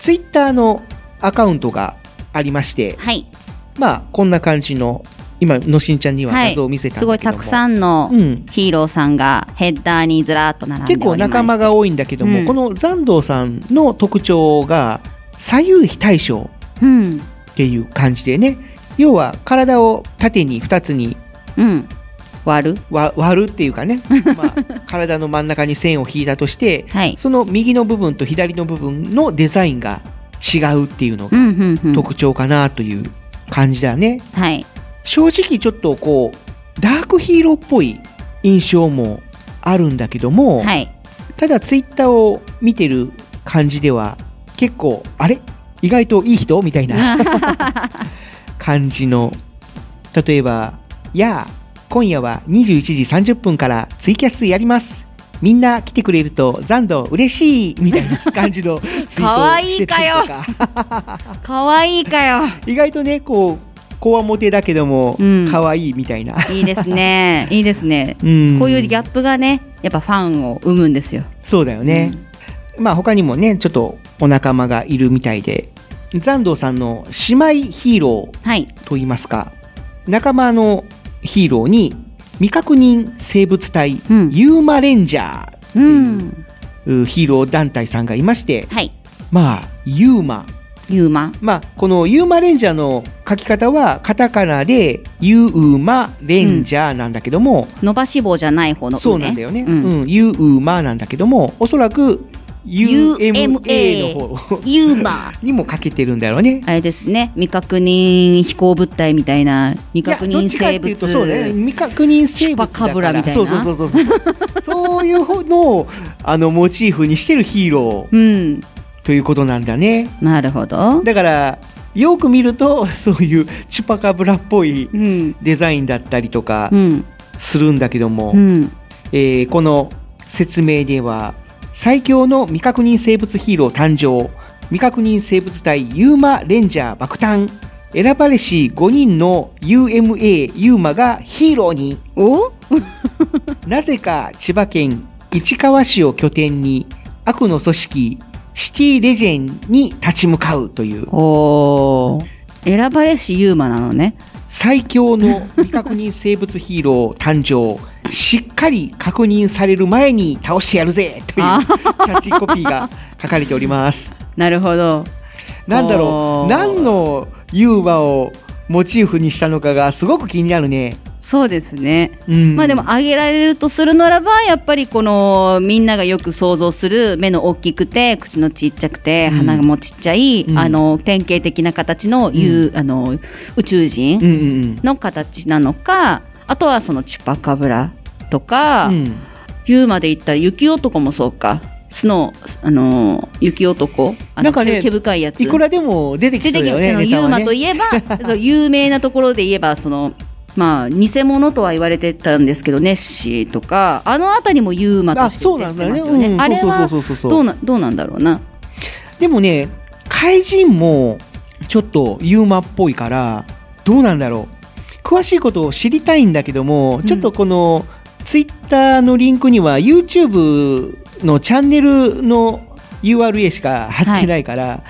ツイッターのアカウントがありまして、
はい。
まあ、こんな感じの、今、のしんちゃんには
はい。
画像を見せたん
すご
だけども、
いたくさんの
うん
ヒーローさんがヘッダーにずらっと並んで
結構仲間が多いんだけども、
うん
この残道さんの特徴が左右非対称
うん。
っていう感じでね要は体を縦に2つに
うん。割る？
わ割るっていうかね、まあ、体の真ん中に線を引いたとして、
はい。
その右の部分と左の部分のデザインが違うっていうのが。特徴かなという感じだね。
はい。
正直ちょっとこうダークヒーローっぽい印象もあるんだけども、
はい。
ただツイッターを見てる感じでは結構あれ？意外といい人？みたいな 感じの例えば「やあ今夜は21時30分からツイキャスやります」みんな来てくれると残土嬉しいみたいな感じの ツイートをして
いいかよ
たりとか
かわいいかよ。
意外とねこうこわもてだけども
うん
可愛いみたいな、
いいですね。いいですね。
うん
こういうギャップがね、やっぱファンを生むんですよ。
そうだよね。まあ他にもね、ちょっとお仲間がいるみたいで、残道さんの姉妹ヒーロ
はい。
ーといいますか、仲間のヒーローに未確認生物体、
うん
ユーマレンジャー
うん。
うヒーロー団体さんがいまして、
はい。
まあ、ユーマ。
ユーマ。
まあ、このユーマレンジャーの書き方はカタカナでユーマレンジャーなんだけども、
伸ばし棒じゃない方の、ね。
そうなんだよね。
う
うんん、ユーマなんだけども、おそらく UMA の方
ユーマ。
にもかけてるんだろうね。
あれですね。未確認飛行物体みたいな、未確認生物。
とそうね。未確認生物だから
ラみたいな
そうそうそうそうそう。そういうのをあのモチーフにしてるヒーロー
うん。
ということなんだね。
なるほど。
だからよく見るとそういうチュパカブラっぽい
うん。
デザインだったりとか
うん。
するんだけども、
うん。
えーこの説明では最強の未確認生物ヒーロー誕生。未確認生物体ユーマレンジャー爆誕。選ばれし5人の UMA ユーマがヒーローに。
お？
なぜか千葉県市川市を拠点に悪の組織シティレジェンに立ち向かうという。
おー。選ばれしユーマなのね。
最強の未確認生物ヒーロー誕生しっかり確認される前に倒してやるぜというキ
あ
ャッチコピーが書かれております。
なるほど。
なんだろう。何のユーマをモチーフにしたのかがすごく気になるね。
そうですね。
うん、
まあでも挙げられるとするならばやっぱりこのみんながよく想像する目の大きくて口のちっちゃくて
うん。
鼻もちっちゃい、
うん。
あの典型的な形の,、うあの宇宙
うん
人
うん。
の形なのかあとはそのチュパカブラとか、
うん。うん
言うまで言ったら雪男もそうか。スノーあの雪男。
なんかね
毛深いやつ。
いくらでも出てきそうだよね。ネタはね。
ユーマといえば 有名なところで言えばそのまあ偽物とは言われてたんですけどネッシーとかあのあたりもユーマと
あ、
して
そうなんだよね。
出てますよね。
うん。
あれは
そうそうそうそう
どうなどうなんだろうな。
でもね、怪人もちょっとユーマっぽいから、どうなんだろう。詳しいことを知りたいんだけども、ちょっとこのツイッターのリンクには YouTube のチャンネルの URL しか貼ってないから、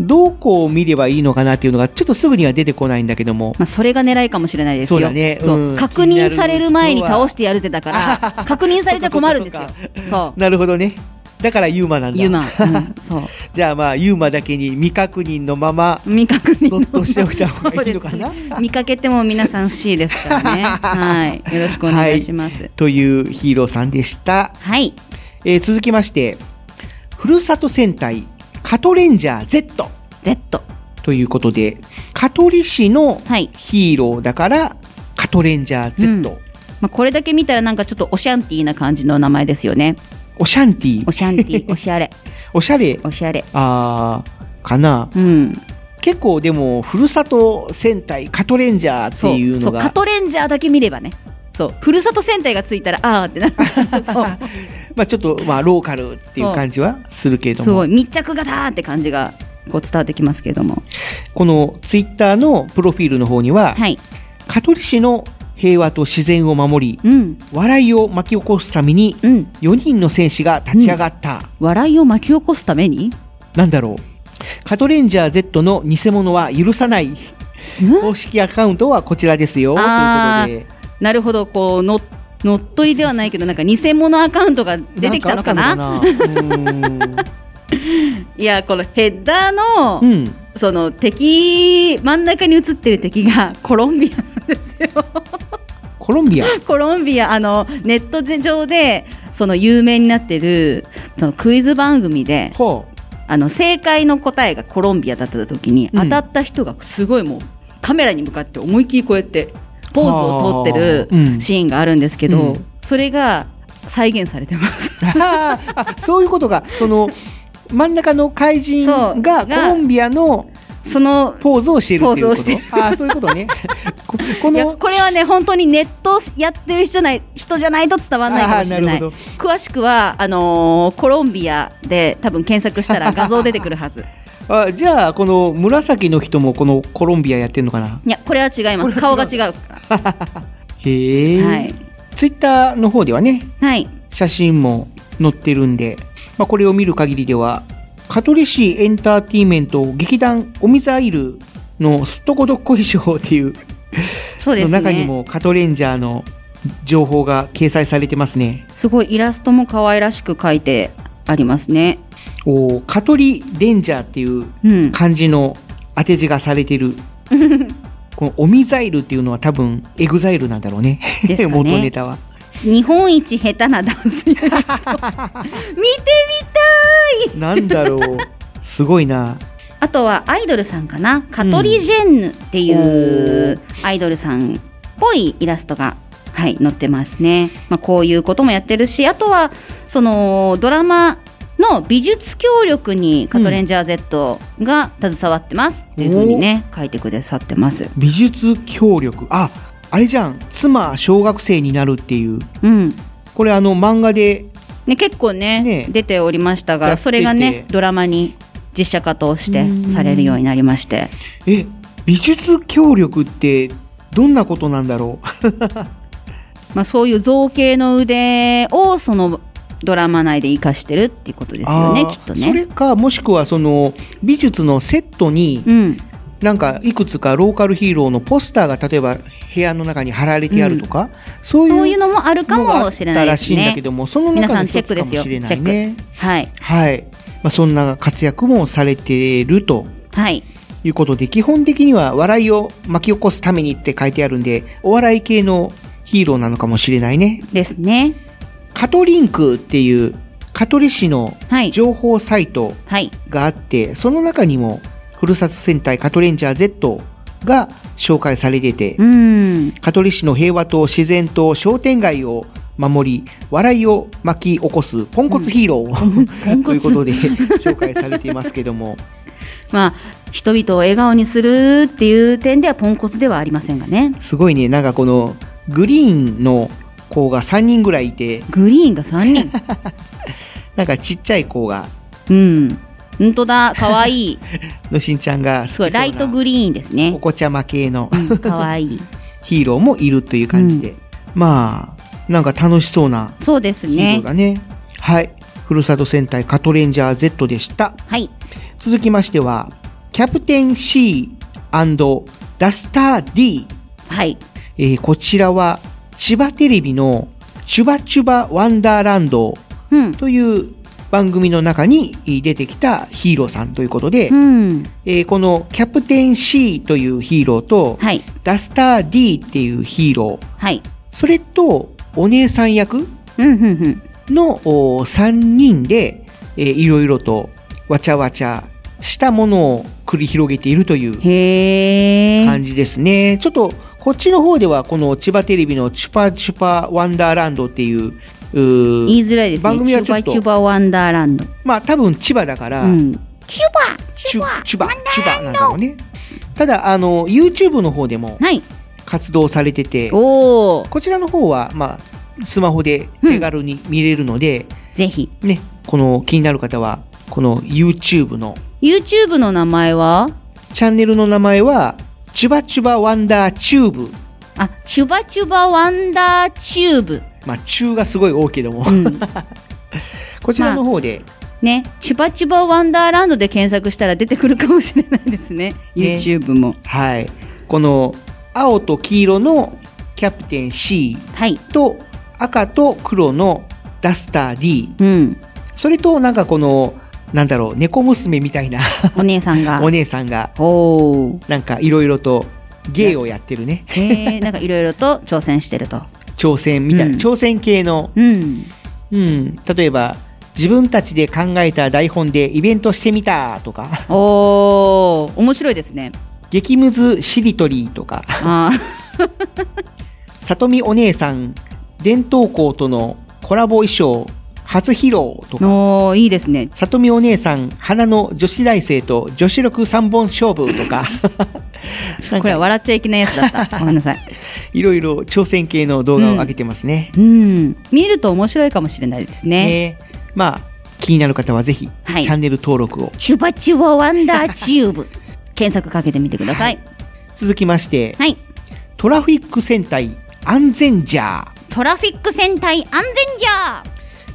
どこを見ればいいのかなっていうのがちょっとすぐには出てこないんだけども、
まあ、それが狙いかもしれないですよ。
そうだね
そう
うん
確認される前に倒してやるぜだから、確認されちゃ困るんですよ。そう。
なるほどね。だからユーマなんだ。
ユーマ、うん、そう。
じゃあまあユーマだけに未確認のまま、
未確認
そっとしておいた方がいいのかな？
見かけても皆さん C ですからね。はい。よろしくお願いします。
というヒーローさんでした。
はい。
えー続きまして、ふるさと戦隊カトレンジャー Z。
Z。
ということで、香取市の
はい。
ヒーローだから、カトレンジャー Z。
うんまあ、これだけ見たらなんかちょっとオシャンティーな感じの名前ですよね。
おシャンティ
オシャンティー、おしゃれ。
おしゃれ。
おしゃれ。
あー、かな。
うん。
結構でも、ふるさと戦隊、カトレンジャーっていうのが。
カトレンジャーだけ見ればね。そう。ふるさと戦隊がついたら、あーってなる。そう。ま
あちょっと、まあローカルっていう感じはするけれども。
すごい。密着型って感じが、こう伝わってきますけれども。
このツイッターのプロフィールの方には、
はい。
香取市の平和と自然を守り、
うん。
笑いを巻き起こすために、
うん。
4人の戦士が立ち上がった。
笑いを巻き起こすために？
なんだろう。カトレンジャー Z の偽物は許さない。公式アカウントはこちらですよ。という
あ
ことで。
なるほど、こう、の、乗っ取りではないけど、なんか偽物アカウントが出てきたのかな？いや、このヘッダーの、
うん。
その敵、真ん中に映ってる敵がコロンビアですよ。
コロンビア？
コロンビア、あの、ネット上で、その有名になってる、そのクイズ番組で、あの、正解の答えがコロンビアだった時に、
うん。
当たった人がすごいもう、カメラに向かって思いっきりこうやって、ポーズを撮ってるシーンがあるんですけど、
うん。
それが再現されてます。
あそういうことが、その、真ん中の怪人がコロンビアの
その
ポーズをしているっていうこと？ああ、そういうことね。ここの、
これはね本当にネットやってる人じゃない人じゃないと伝わらないかもしれない。詳しくはあのーコロンビアで多分検索したら画像出てくるはず。
あじゃあ、この紫の人もこのコロンビアやってるのかな？い
やこれは違います。顔が違う。
へえ、
はい。
ツイッターの方ではね、
はい。
写真も載ってるんで、まあ、これを見る限りでは、香取市エンターテインメント劇団オミザイルのすっとこどっこい賞っていう
そうですね
の中にもカトレンジャーの情報が掲載されてますね。
すごいイラストも可愛らしく描いてありますね
おカトリレンジャーっていう
うん
漢字の当て字がされてる。このオミザイルっていうのは多分エグザイルなんだろうね。
ね
元ネタは。
日本一下手なダンス見てみたい
なんだろう。すごいな。
あとはアイドルさんかな、カトリジェンヌっていうアイドルさんっぽいイラストが、はい、載ってますね。まあ、こういうこともやってるし、あとは、その、ドラマの美術協力にカトレンジャー Z が携わってますっていうふうにね、書いてくださってます。
美術協力。あ、あれじゃん。妻、小学生になるっていう。
うん。
これあの漫画で、
ね、結構ね出ておりましたが、それがね、ドラマに実写化としてされるようになりまして。
え、美術協力ってどんなことなんだろう？
まあ、そういう造形の腕をそのドラマ内で生かしてるっていうことですよねきっと
それ
ね。
か、もしくはその美術のセットに、なんかいくつかローカルヒーローのポスターが例えば部屋の中に貼られてあるとか、そういう
そういうのもあるかもしれないです
のがあったらしいんだ
ね
けども、その
皆さん
中の一
チェックですよ。
つかもしれ
チェッ
ないね。
ク。はい。
はい。まあ、そんな活躍もされていると。
はい。
いうことで、基本的には笑いを巻き起こすためにって書いてあるんで、お笑い系のヒーローなのかもしれないね。
ですね。
カトリンクっていう、香取市の情報サイトがあって、その中にも、ふるさと戦隊カトレンジャー Z が紹介されてて、
うん。
香取市の平和と自然と商店街を守り、笑いを巻き起こすポンコツヒーロー、ということで紹介されていますけども。
まあ、人々を笑顔にするっていう点ではポンコツではありませんがね。
すごいね、なんかこのグリーンの子が3人ぐらいいて、
グリーンが3人
なんかちっちゃい子が、
うん。本当だ、かわいい。
のしんちゃんが好き
すごい、ライトグリーンですね。
お子ちゃま系の、
かわいい。
ヒーローもいるという感じで、まあ、なんか楽しそうな
そうです
ヒーロ
ね
ー。だね。はい。ふるさと戦隊カトレンジャー Z でした。
はい。
続きましては、キャプテン C& ダスター D。
はい。
えーこちらは、千葉テレビのチュバチュバワンダーランドという番組の中に出てきたヒーローさんということで、
うん。
えーこのキャプテン C というヒーローと、ダスター D っていうヒーロー、
はい。
それとお姉さん役。の3人で、えーいろいろとわちゃわちゃしたものを繰り広げているという感じですね。ちょっとこっちの方ではこの千葉テレビのチュパチュパワンダーランドっていう
言いづらいですね。
番組はちょっと。
チュバチュバワンダーランド。
まあ多分千葉だから、
うん。
チュバ
チュバチュバチュバなんだろうね。ただあの YouTube の方でも活動されてて、
こ
ちらの方はまあスマホで手軽に見れるので、
ぜひ。
ねこの気になる方はこの YouTube の。
YouTube の名前は？
チャンネルの名前はチュバチュバワンダーチューブ。
あチュバチュバワンダーチューブ
まあチューがすごい多いけども、こちらの方で、
ね、チュバチュバワンダーランドで検索したら出てくるかもしれないですね、YouTube も。
はい。この青と黄色のキャプテン C と赤と黒のダスター D、それとなんかこのなんだろう猫娘みたいな。
お姉さんが。
お姉さんが。なんかいろいろと芸をやってるね。
へえなんかいろいろと挑戦してると
挑戦みたいな、挑戦系の、
うん。
うん、例えば自分たちで考えた台本でイベントしてみたとか。
おー面白いですね。
激ムズしりとりとか。
あ
里見お姉さん伝統校とのコラボ衣装初披露とか。
おいいですね。
里見お姉さん花の女子大生と女子力3本勝負とか。
これは笑っちゃいけないやつだった。ごめんなさい。
いろいろ挑戦系の動画を上げてますね、
うん。見ると面白いかもしれないですね。
ね。まあ気になる方はぜひ、チャンネル登録を。
チュバチュバワンダーチューブ。検索かけてみてください、
続きまして、
はい。
トラフィック戦隊安全ジャー。
トラフィック戦隊安全ジャー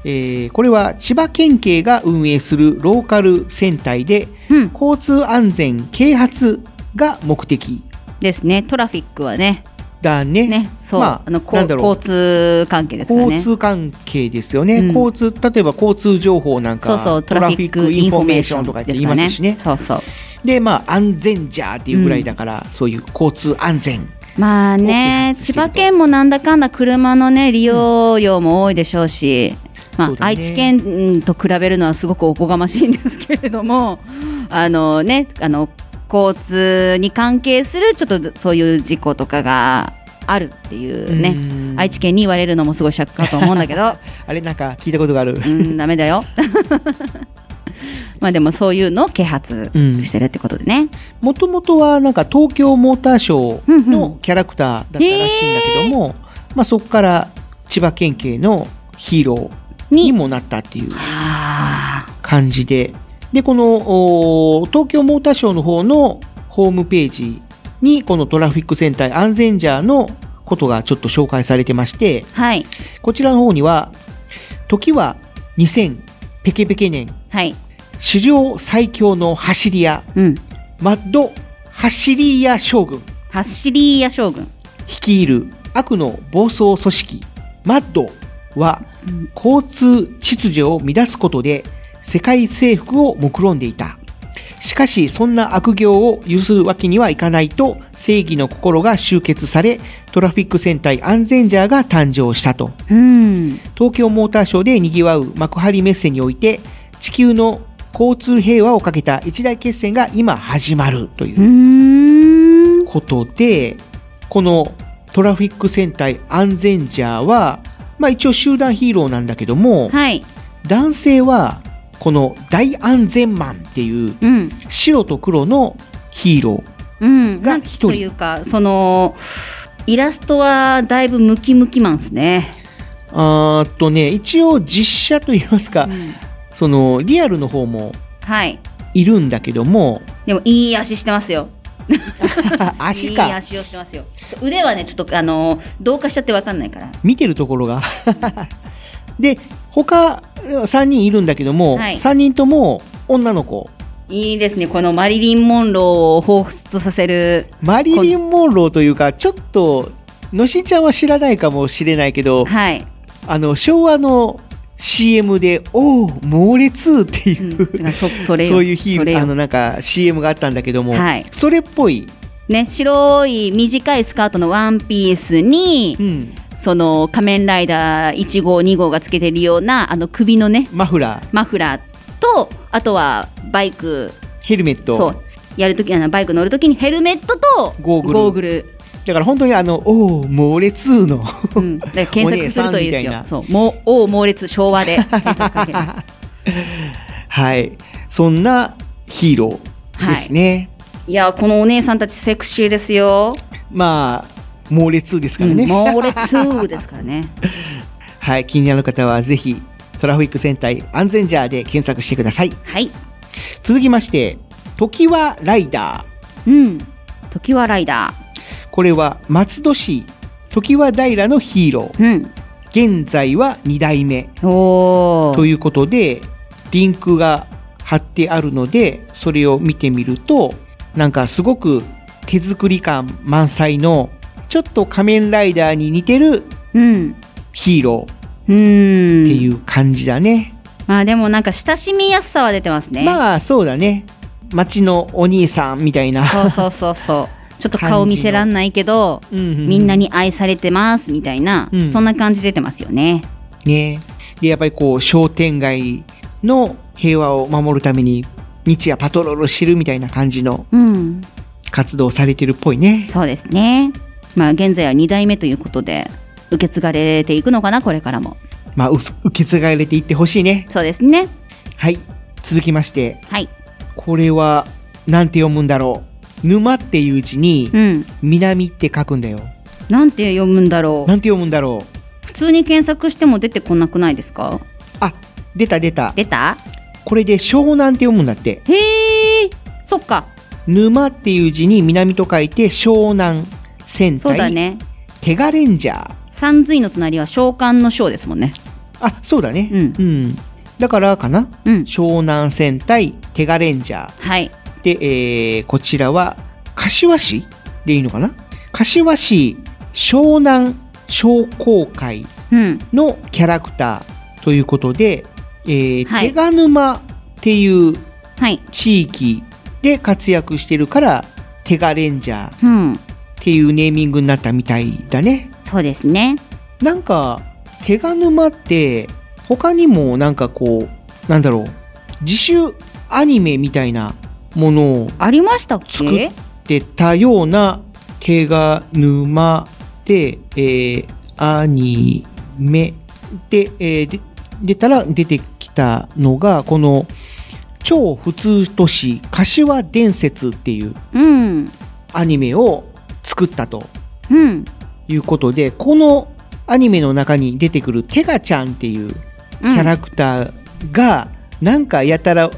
えーこれは千葉県警が運営するローカル戦隊で、交通安全啓発が目的。
ですね。トラフィックはね。
だね。
そう、
まあ
あの交通関係ですね。
交通関係ですよね、
うん。
交通例えば交通情報なんか
そうそう。トラフィックインフォメーション
とかって言いますしね。
そうそう。
でまあ安全ジャーっていうぐらいだから、そういう交通安全。
まあね千葉県もなんだかんだ車のね利用量も多いでしょうし、まあ愛知県うんと比べるのはすごくおこがましいんですけれどもあのねあの交通に関係するちょっとそういう事故とかがあるっていうね愛知県に言われるのもすごい尺かと思うんだけど。
あれなんか聞いたことがある。
うんダメだよ。まあでもそういうのを啓発してるってことでね、
もともとはなんか東京モーターショーのキャラクターだったらしいんだけども、まあ、そこから千葉県警のヒーローに。もなったっていう感じで。でこのお東京モーターショーの方のホームページにこのトラフィック戦隊安全ジャーのことがちょっと紹介されてまして、
はい、
こちらの方には時は2000ペケペケ年、
はい、
史上最強の走り屋、マッド・走り屋将軍。
走り屋将軍。
率いる悪の暴走組織マッドは、交通秩序を乱すことで世界征服を目論んでいた。しかしそんな悪行を許すわけにはいかないと正義の心が集結されトラフィック戦隊安全ジャーが誕生したと。
うん。
東京モーターショーで賑わう幕張メッセにおいて地球の交通平和をかけた一大決戦が今始まるということでこのトラフィック戦隊安全ジャーは、まあ、一応集団ヒーローなんだけども、男性はこの大安全マンっていう白と黒のヒーロ
うん、がというかそのイラストはだいぶムキムキマンですね。
ーあーっとね一応実写といいますか、そのリアルの方も
はい。
いるんだけども
でもいい足してますよ
足か。
いい足をしてますよ。腕はねちょっとあの同化しちゃってわかんないから。
見てるところが。で他3人いるんだけども、
はい。
3人とも女の子。
いいですね。このマリリン・モンローを彷彿とさせる。
マリリン・モンローというかちょっとのしちゃんは知らないかもしれないけど、あの昭和の CM で「おお猛烈!」っていう、
そそれよ。
そういうヒーあのなんか CM があったんだけども、
はい。
それっぽい。
ね白い短いスカートのワンピースに、その仮面ライダー1号2号がつけてるようなあの首のね
マフラー。
マフラーとあとはバイク。
ヘルメット。
そう。やるときあのバイク乗るときにヘルメットと
ゴーグルだから本当にあの「おお猛烈!」の、
で検索するといいですよそうもうお猛烈昭和で 検索かける
はいそんなヒーローですね。
いや、このお姉さんたちセクシーですよ。
まあ、猛烈ですからね。
うん猛烈ですからね。
はい、気になる方はぜひ、トラフィック戦隊安全ジャーで検索してください。
はい。
続きまして、時はライダ
ー。うん。時はライダー。
これは松戸市時は平のヒーロ
ー。
現在は2代目。
お
ということで、リンクが貼ってあるので、それを見てみると、なんかすごく手作り感満載の、ちょっと仮面ライダーに似てるヒーロ
ー
っていう感じだね。
まあでもなんか親しみやすさは出てますね。
まあそうだね。町のお兄さんみたいな。
そうそうそうそう。ちょっと顔見せらんないけど、みんなに愛されてますみたいな、
うん
そんな感じ出てますよね。
ね。で、やっぱりこう、商店街の平和を守るために、日夜パトロールしてるみたいな感じの
うん。
活動されてるっぽいね。
そうですね。まあ現在は2代目ということで、受け継がれていくのかな、これからも。
まあ、う受け継がれていってほしいね。
そうですね。
はい。続きまして。
はい。
これは、なんて読むんだろう。沼っていう字に、
うん。
南って書くんだよ。
なんて読むんだろう。
なんて読むんだろう。
普通に検索しても出てこなくないですか？
出た出た。
出た？
これで湘南って読むんだって。
へえ、そっか。
沼っていう字に南と書いて湘南戦隊。
そうだね。
テガレンジャー。
三髄の隣は召喚の章ですもんね。
あ、そうだね。
うん。
だからかな、
うん、
湘南戦隊テガレンジャー。
はい。
で、えー、こちらは、柏市でいいのかな？柏市湘南商工会
うん。
のキャラクターということで、えー
はい
手賀沼っていう
はい。
地域で活躍してるから、テガレンジャー
うん。
っていうネーミングになったみたいだね。
そうですね。
なんか、手賀沼って、他にもなんかこう、なんだろう、自主アニメみたいなものを
ありましたっ
作っ
け
てたような手賀沼で、えー、アニメで、えーで出たら出てきたのが、この超普通都市柏伝説っていう
うん。
アニメを作ったと
うん。
いうことで、このアニメの中に出てくるテガちゃんっていうキャラクターが、なんかやたら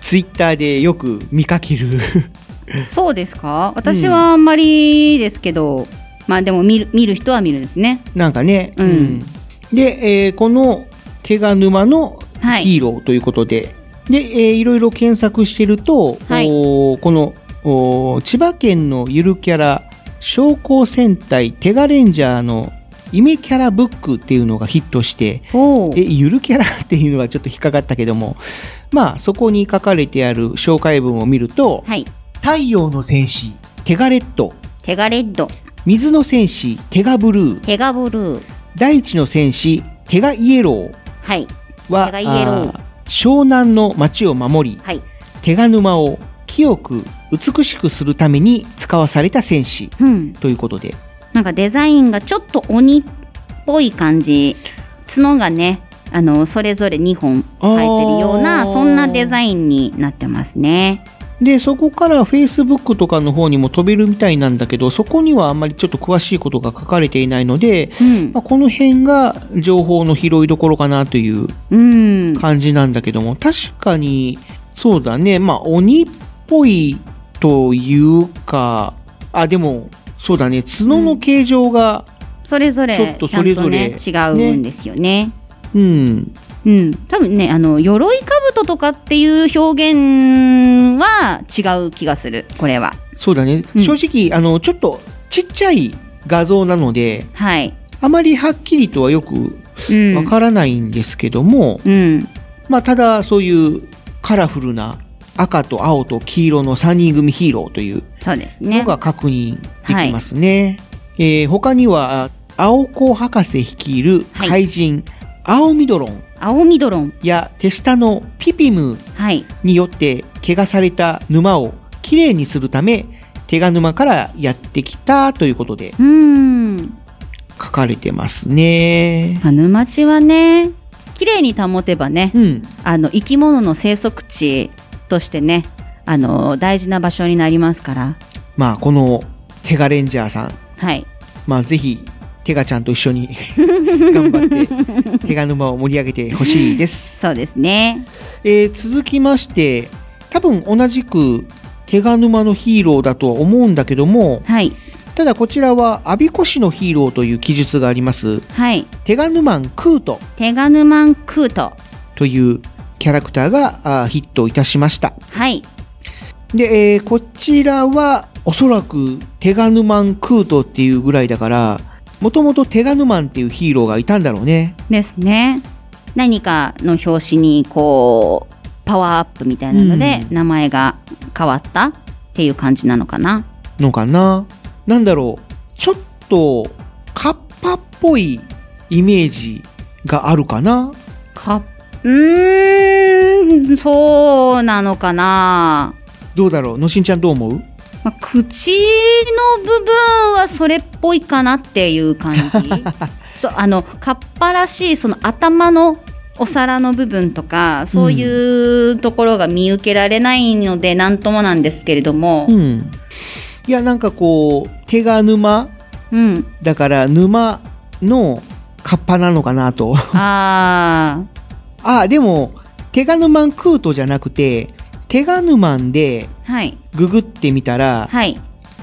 ツイッターでよく見かける。
そうですか？私はあんまりですけど、まあでも見る見る人は見るんですね。
なんかね。
うん。
で、えーこの手賀沼の
はい。
ヒーローということで、で、えーいろいろ検索してると、
はい。
おーこのおー千葉県のゆるキャラ、商工戦隊テガレンジャーのイメキャラブックっていうのがヒットして、え、ゆるキャラっていうのはちょっと引っかかったけども、まあそこに書かれてある紹介文を見ると、太陽の戦士、テガレッド、
テガレッド、
水の戦士、テガブルー、
テガブルー、
大地の戦士、テガイエロー
はい。
は、
テガイエロー
沼南の町を守り、
はい。
手賀沼を清く美しくするために遣わされた戦士
うん。
ということで、
なんかデザインがちょっと鬼っぽい感じ。角がね、あの、それぞれ2本生えてるような、そんなデザインになってますね。
で、そこから Facebook とかの方にも飛べるみたいなんだけど、そこにはあんまりちょっと詳しいことが書かれていないので、
うん。
まあ、この辺が情報の拾いどころかなという
うん。
感じなんだけども、確かに、そうだね、まあ、鬼っぽいというか、あ、でも、そうだね、角の形状が、
それぞれ、
ちょっとそれぞれ
ね、違うんですよね。
うん、
うん。多分ね、あの、鎧兜とかっていう表現は違う気がする、これは。
そうだね、正直、あの、ちょっとちっちゃい画像なので、
はい。
あまりはっきりとはよく
うん。
わからないんですけども、
うん。
まあ、ただ、そういうカラフルな赤と青と黄色の3人組ヒーローという
そうですね
の。が確認できますね。えー他には、青子博士率いる怪人、青ミドロン
青ミドロン。
や手下のピピム
はい。
によって怪我された沼をきれいにするため、手賀沼からやってきたということで
うーん。
書かれてますね。
あ沼地はね、綺麗に保てばね、
うん。
あの、生き物の生息地としてね、あの大事な場所になりますから
まあこのテガレンジャーさん
はい
まあぜひテガちゃんと一緒に 頑張ってテガ沼を盛り上げてほしいです。
そうですね、
えー、続きまして多分同じく手賀沼のヒーローだとは思うんだけども、
はい、
ただこちらは我孫子市のヒーローという記述があります、
はい、
手賀沼クート。
テガヌマンクート。
というキャラクターがヒットいたしました。
はい。
で、えーこちらはおそらくテガヌマンクートっていうぐらいだからもともとテガヌマンっていうヒーローがいたんだろうね。
ですね。何かの表紙にこうパワーアップみたいなので、名前が変わったっていう感じなのかな。
のかな。なんだろう。ちょっとカッパっぽいイメージがあるかな。
かうーんそうなのかな、
どうだろう。のしんちゃんどう思う？
まあ、口の部分はそれっぽいかなっていう感じ。とあのカッパらしいその頭のお皿の部分とかそういうところが見受けられないので何ともなんですけれども、
うん。いやなんかこう手が沼。
うん、
だから沼のカッパなのかなと。
あ
ああでも手が沼ンクートじゃなくて手が沼ンで
ーはい
ググってみたら、
はい。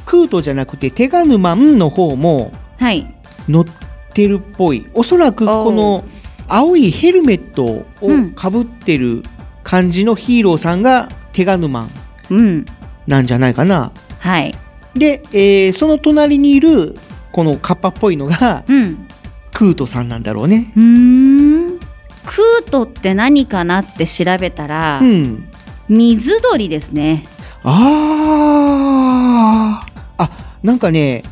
クートじゃなくて手が沼ンの方も
はい。
乗ってるっぽい。おそらくこの青いヘルメットをかぶってる感じのヒーローさんが手が沼ン
うん。
なんじゃないかな。
はい。
で、えーその隣にいるこのカッパっぽいのが、
うん。
クートさんなんだろうね。
うーん。クートって何かなって調べたら、
うん。
水鳥ですね
あー。あなんかね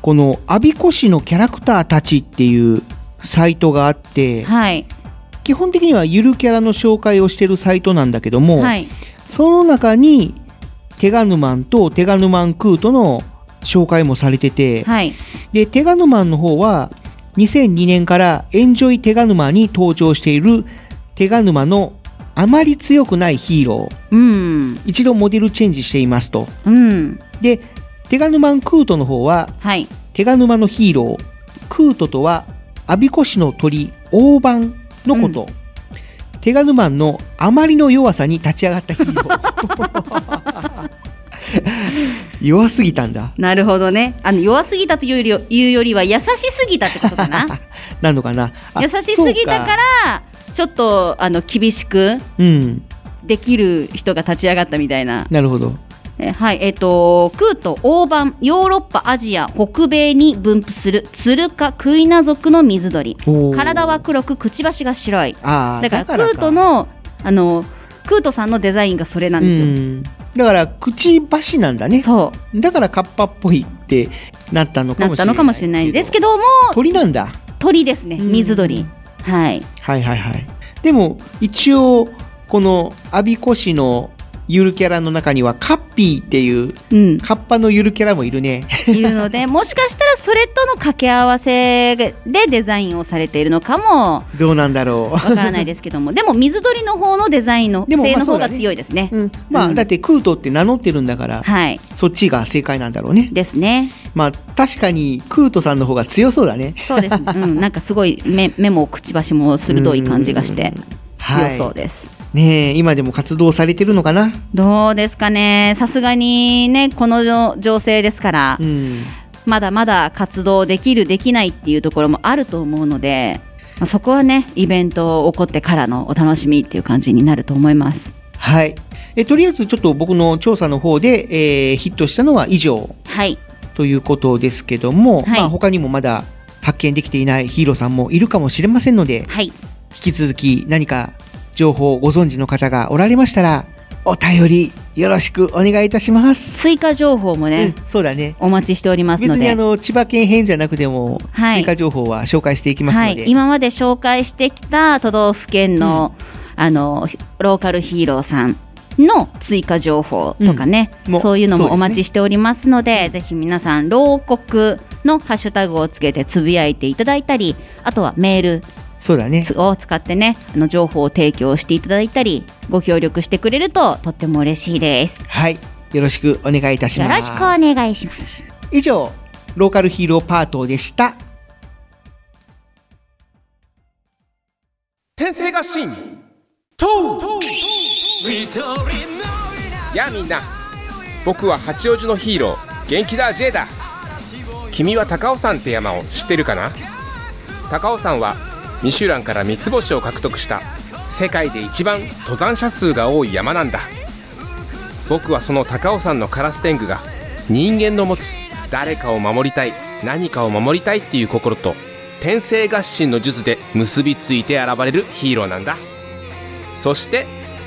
この我孫子市のキャラクターたちっていうサイトがあって、
はい。
基本的にはゆるキャラの紹介をしてるサイトなんだけども、
はい。
その中にテガヌマンとテガヌマンクートの紹介もされてて、
はい。
でテガヌマンの方は2002年からエンジョイテガヌマに登場しているテガヌマのあまり強くないヒーロー。
うん。
一度モデルチェンジしていますと。
うん。
でテガヌマンクートの方は
はい。
テガヌマのヒーロー。クートとは我孫子市の鳥大番のこと、テガヌマンのあまりの弱さに立ち上がったヒーロー。弱すぎたんだ。
なるほどね。あの弱すぎたというよりいうよりは優しすぎたってことかな。
なのかな？あ
優しすぎたからちょっとあの厳しくできる人が立ち上がったみたいな。
なるほど。
えはい、えっ、と、クート大判、ヨーロッパ、アジア、北米に分布するツルカクイナ属の水鳥。体は黒く、くちばしが白い。
あー
だから
だからか。
クートの、あの、クートさんのデザインがそれなんですよ。
うん。だからくちばしなんだね。
そう。
だからカッパっぽいってなったのかもしれない
なったのかもしれない。ですけども、
鳥なんだ。
鳥ですね、水鳥。はい。
はいはいはいでも一応この我孫子市のゆるキャラの中にはカッピーっていう
うん、
カッパのゆるキャラもいるね。
いるので、もしかしたらそれとの掛け合わせでデザインをされているのかも
どうなんだろう。
わからないですけども、でも水鳥の方のデザインの性の方が強いですね。
うん。まあ、
うん。
だってクートって名乗ってるんだから、
はい。
そっちが正解なんだろうね。
ですね。
まあ確かにクートさんの方が強そうだね。
そうです。ね。うん、なんかすごい目目もくちばしも鋭い感じがして 強そうです。
ねえ今でも活動されてるのかな？
どうですかね。さすがにねこの情勢ですから、
うん
まだまだ活動できるできないっていうところもあると思うので、まあ、そこはねイベント起こってからのお楽しみっていう感じになると思います。
はいえとりあえずちょっと僕の調査の方で、えーヒットしたのは以上
はい。
ということですけども、
はい
まあ他にもまだ発見できていないヒーローさんもいるかもしれませんので、
はい。
引き続き何か情報をご存知の方がおられましたら、お便りよろしくお願いいたします。
追加情報もね、
そうだね。
お待ちしておりますので。
別にあの千葉県編じゃなくても、
はい
追加情報は紹介していきます
はい
ので、、
今まで紹介してきた都道府県の、あのローカルヒーローさんの追加情報とかね、
うんも
そういうのもお待ちしておりますのでぜひ皆さん牢獄のハッシュタグをつけてつぶやいていただいたりあとはメール
そうだね。
を使ってねあの情報を提供していただいたりご協力してくれるととっても嬉しいです。
はい。よろしくお願いいたします。
よろしくお願いします。
以上ローカルヒーローパートでした。
天生合心とやあみんな。僕は八王子のヒーロー元気だ J だ。君は高尾山って山を知ってるかな？高尾山はミシュランから三つ星を獲得した。世界で一番登山者数が多い山なんだ。僕はその高尾山のカラス天狗が人間の持つ誰かを守りたい何かを守りたいっていう心と天性合心の術で結びついて現れるヒーローなんだ。そして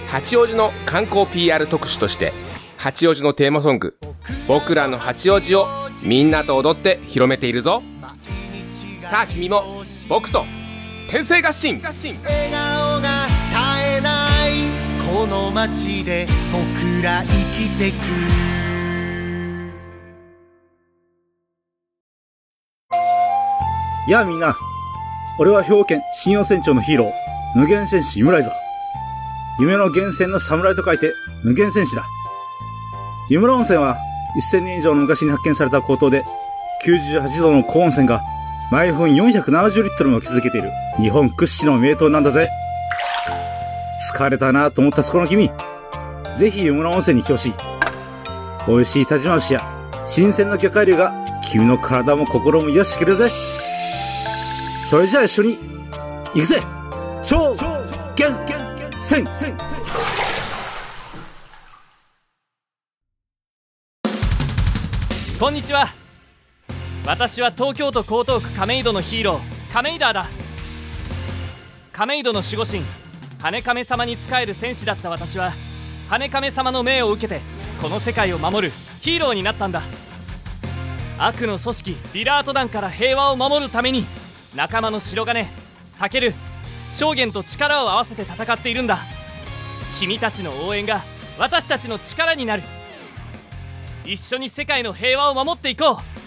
八王子の観光 PR 特集として八王子のテーマソング「僕らの八王子」をみんなと踊って広めているぞ。さあ君も僕と天性合心。
笑顔が絶えないこの街で僕ら生きてく。
やあみんな俺は兵庫県信用船長のヒーロー無限戦士イムライザー夢の源泉の侍と書いて無限戦士だ。湯村温泉は1000年以上の昔に発見された高騰で98度の高温泉が毎分470リットルも築けている。日本屈指の名湯なんだぜ。疲れたなと思ったそこの君。ぜひ湯村温泉に来てほしい。美味しい田島牛や新鮮な魚介類が君の体も心も癒してくれるぜ。それじゃあ一緒に行くぜ。超元戦。
こんにちは。私は東京都江東区亀戸のヒーロー。亀井ダーだ。亀戸の守護神。羽亀様に仕える戦士だった私は羽亀様の命を受けてこの世界を守るヒーローになったんだ。悪の組織リラート団から平和を守るために仲間の白金タケル証言と力を合わせて戦っているんだ。君たちの応援が私たちの力になる。一緒に世界の平和を守っていこう。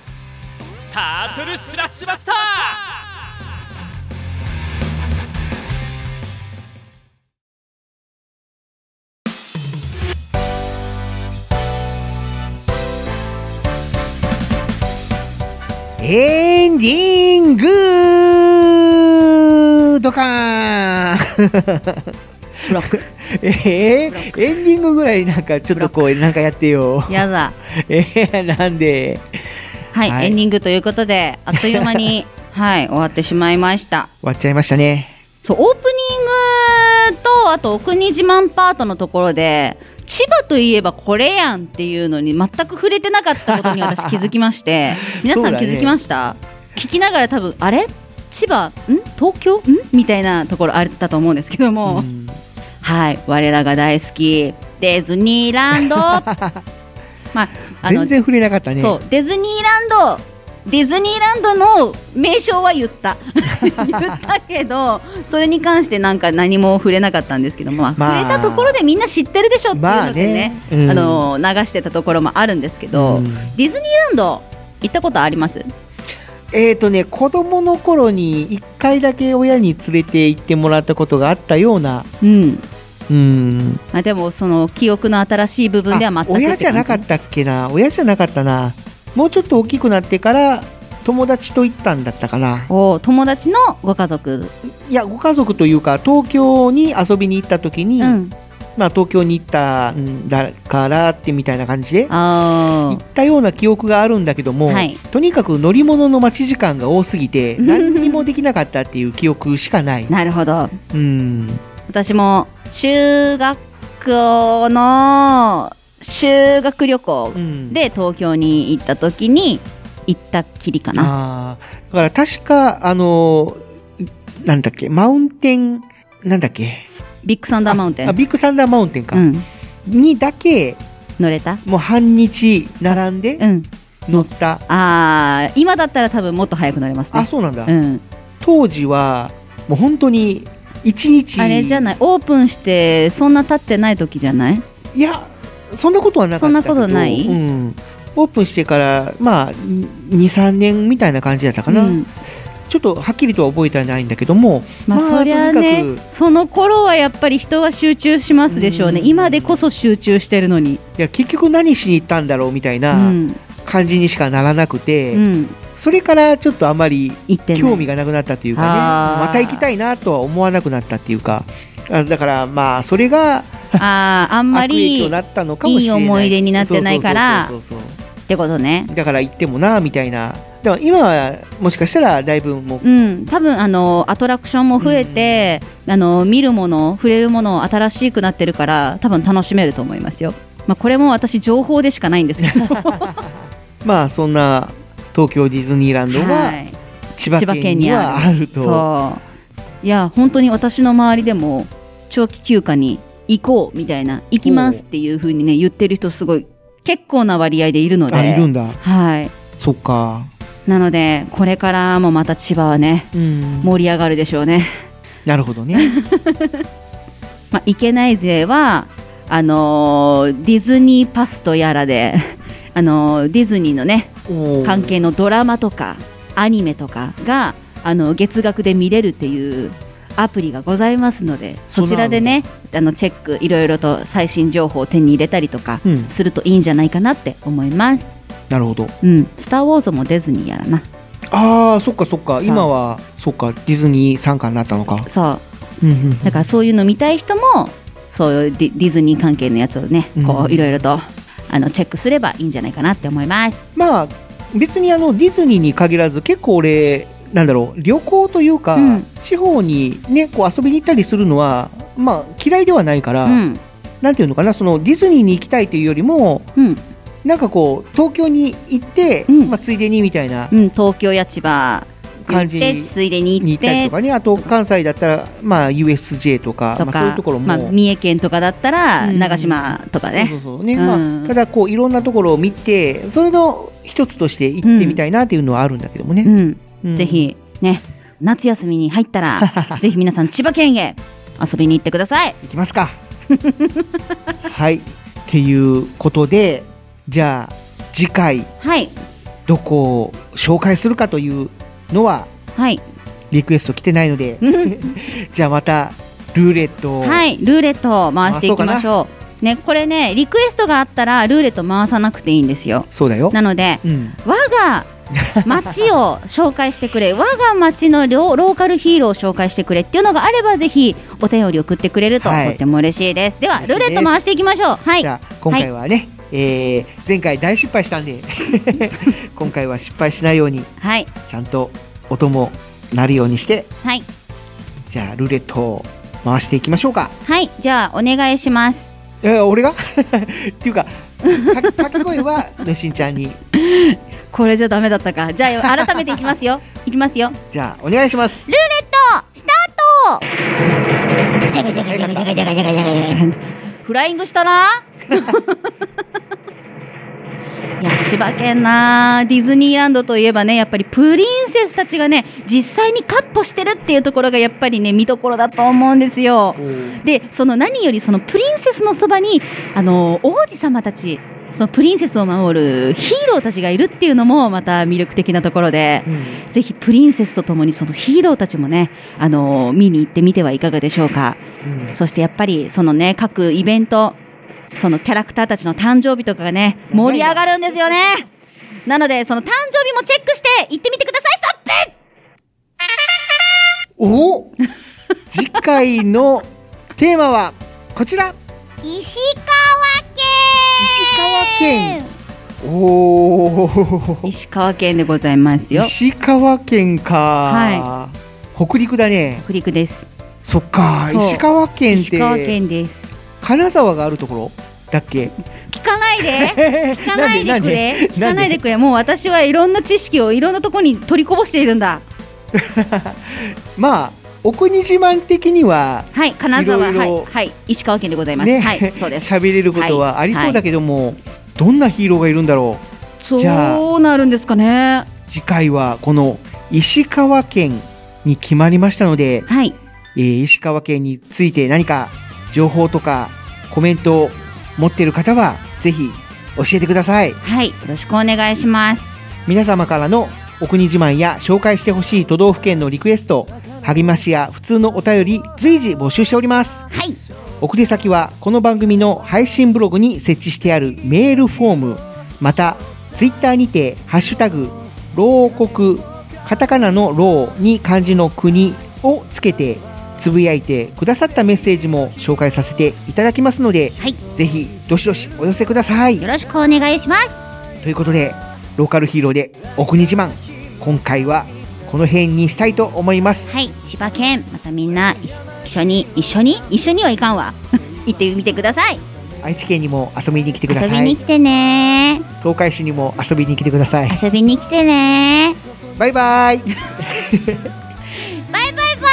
タートルスラッシュバスター。
エンディングドカーン。えー、エンディングぐらいなんかちょっとこうなんかやってよ。
やだ。
えー、なんで？
はい、はい、エンディングということで あっという間にはい終わってしまいました。
終わっちゃいましたね。
そうオープニングとあとお国自慢パートのところで千葉といえばこれやんっていうのに全く触れてなかったことに私気づきまして 皆さん気づきました、ね、聞きながら多分あれ？千葉？ん？東京？ん？みたいなところあったと思うんですけども、はい我らが大好きディズニーランド ま
あ、あ全然触れなかったね。
そうディズニーランドディズニーランドの名称は言った。言ったけどそれに関してなんか何も触れなかったんですけども、まあ、触れたところでみんな知ってるでしょっていうのでねまあね。うん、あの流してたところもあるんですけど、うん、ディズニーランド行ったことあります？
えーとね、子供の頃に1回だけ親に連れて行ってもらったことがあったような、
うん、うん。まあ、でもその記憶の新しい部分では全く
親じゃなかったっけな？親じゃなかったな。もうちょっと大きくなってから友達と行ったんだったかな。
お友達のご家族？
いやご家族というか東京に遊びに行った時に、うん、まあ、東京に行ったんだからってみたいな感じで行ったような記憶があるんだけども、はい、とにかく乗り物の待ち時間が多すぎて何にもできなかったっていう記憶しかない。
なるほど。
うん。
私も中学校の修学旅行で東京に行った時に行ったきりかな。
だから確か、あの、なんだっけ、マウンテン、なんだっけ？
ビッグサンダーマウンテン。
あ、ビッグサンダーマウンテンか。うん、にだけ、
乗れた？
もう半日並んで、うん、乗った。
ああ、今だったら多分もっと早く乗れますね。
あ、そうなんだ。
うん、
当時は、もう本当に、一日。
あれじゃない、オープンして、そんな経ってない時じゃない？
いや、そんなことはなかったそんな
ことない、
うん、オープンしてからまあ23年みたいな感じだったかな、うん、ちょっとはっきりとは覚えてはないんだけども、
まあ、そりゃねその頃はやっぱり人が集中しますでしょうね、今でこそ集中してるのに。
いや結局何しに行ったんだろうみたいな
うん。
感じにしかならなくて、
うん
それからちょっとあまり興味がなくなったっていうかねまた行きたいなとは思わなくなったっていうかあだからまあそれが
あーあんまりい。い思い出になってないから。ってことね。
だから行ってもなみたいな。だから今はもしかしたらだいぶもう
うん、多分あのアトラクションも増えて、あの見るもの、触れるもの新しくなってるから、多分楽しめると思いますよ。まあこれも私情報でしかないんですけど、
まあそんな東京ディズニーランドが
はい。
千葉県にはあると、
そう。いや本当に私の周りでも長期休暇に行こうみたいな行きますっていう風にね言ってる人すごい結構な割合でいるので。
あいるんだ。
はい。
そっか。
なのでこれからもまた千葉はね、盛り上がるでしょうね。
なるほどね。
まあいけない勢はあのーディズニーパスとやらであのーディズニーのね関係のドラマとかアニメとかがあの月額で見れるっていうアプリがございますのでそちらでねあのチェックいろいろと最新情報を手に入れたりとか
うん。
するといいんじゃないかなって思います。
なるほど。
うん、スター・ウォーズもディズニーやらな。
ああそっかそっか。
う
今はそっかディズニー参加になったのか。
そう。
うんうん
だからそういうの見たい人もそういうディディズニー関係のやつをねこ
うん
ういろいろとあのチェックすればいいんじゃないかなって思います。
まあ別にあのディズニーに限らず結構俺なんだろう旅行というか、
うん。
地方にねこう遊びに行ったりするのはまあ嫌いではないから、
うん。
なんていうのかなそのディズニーに行きたいというよりも、
うん。
なんかこう東京に行って、まあ、ついでにみたいな。
うん、東京や千葉
感じ
行ってついでに行っ
たり
て
とかね。あと関西だったら、まあ、USJ とか
と
まあ、そういう
か
ところも、
まあ、三重県とかだったら
うん。
長島とかね。
ただこういろんなところを見てそれの一つとして行ってみたいなっていうのはあるんだけどもね、
うん。
うん。
ぜひね夏休みに入ったら ぜひ皆さん千葉県へ遊びに行ってください。
行きますか。はい。っていうことでじゃあ次回
はい。
どこを紹介するかというのは
はい。
リクエスト来てないので じゃあまたルーレットを
はいルーレットを回していきましょう。ねこれねリクエストがあったらルーレット回さなくていいんですよ。
そうだよ。
なので、
うん。
我が町を紹介してくれ 我が町のロローカルヒーローを紹介してくれっていうのがあればぜひお便り送ってくれると
はい。
とっても嬉しいです、ではルーレット回していきましょう。はい。
じゃあ今回はね、えー前回大失敗したんで 今回は失敗しないように
はい。
ちゃんと音も鳴るようにして
はい。
じゃあルーレットを回していきましょうか。
はい。じゃあお願いします。
え俺が？っていうかか掛け声はのしんちゃんに。
これじゃダメだったか。じゃあ改めていきますよ。いきますよ。
じゃあお願いします。
ルーレットスタートフライングしたな。い や千葉県なディズニーランドといえばねやっぱりプリンセスたちがね実際にカッポしてるっていうところがやっぱりね見どころだと思うんですよ。でその何よりそのプリンセスのそばにあの王子様たちそのプリンセスを守るヒーローたちがいるっていうのもまた魅力的なところで、ぜひプリンセスとともにそのヒーローたちもね、あの見に行ってみてはいかがでしょうか。そしてやっぱりそのね、各イベント、そのキャラクターたちの誕生日とかがね、盛り上がるんですよね。なので、その誕生日もチェックして行ってみてください、ストップ
お次回のテーマはこちら。
石
石川県。おお
石川県。でございますよ。
石川県か、
は
北陸だね。
北陸です。
そっか。石川県
石川県です。
金沢があるところ？だっけ？
聞かないで。聞かないでくれ。聞かないでくれ。もう私はいろんな知識をいろんなところに取りこぼしているんだ。
まあお国自慢的には
はい金沢はいはい石川県でございます、
ね、
はいそうです。
喋れることはありそうだけども、どんなヒーローがいるんだろう？
そうなるんですかね。
次回はこの石川県に決まりましたので、
はい。
えー石川県について何か情報とかコメントを持っている方はぜひ教えてください。
はいよろしくお願いします。
皆様からのお国自慢や紹介してほしい都道府県のリクエスト励ましや普通のお便り随時募集しております。
はい。
送り先はこの番組の配信ブログに設置してあるメールフォーム。またツイッターにて「ハッシュタグ牢国」カタカナの「牢」に漢字の「国」をつけてつぶやいてくださったメッセージも紹介させていただきますので、ぜひどしどしお寄せください。
よろしくお願いします。
ということでローカルヒーローでお国自慢今回はこの辺にしたいと思います。
はい千葉県またみんな一緒に一緒に？一緒にはいかんわ。行ってみてください。
愛知県にも遊びに来てくださ
遊
い
びに来てね。
東海市にも遊びに来てください。
遊びに来てね。
バイバイ。
バイバイバ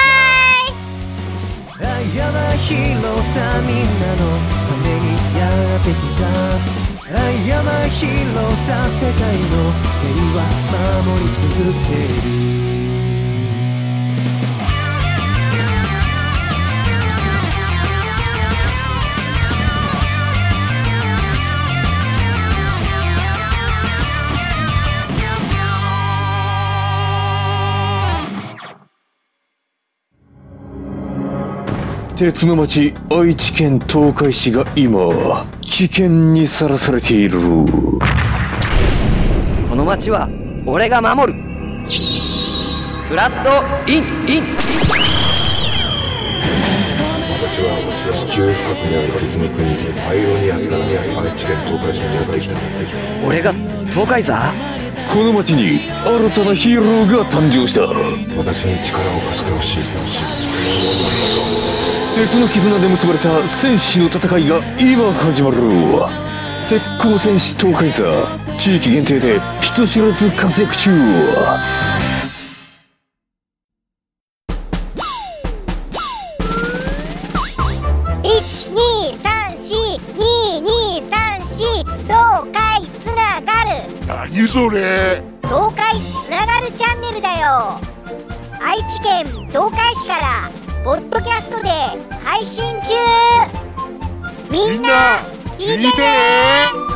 イ。
山広さみんなのためにやってきた。山広さ世界の。平和守り続ける
鉄の町愛知県東海市が今危険にさらされている。
この町は俺が守る。フラットインイン。
私は地中深くにある別の国パイロニアスから愛知県東海市にやってきた。
俺が東海座？
この町に新たなヒーローが誕生した。
私に力を貸してほしい
鉄の絆で結ばれた戦士の戦いが今始まる。鉄鋼戦士東海座地域限定で人知らず活躍中。
一二三四二二三四東海つながる。
何それ。
東海つながるチャンネルだよ。愛知県東海市からポッドキャストで配信中。みんな聞いてね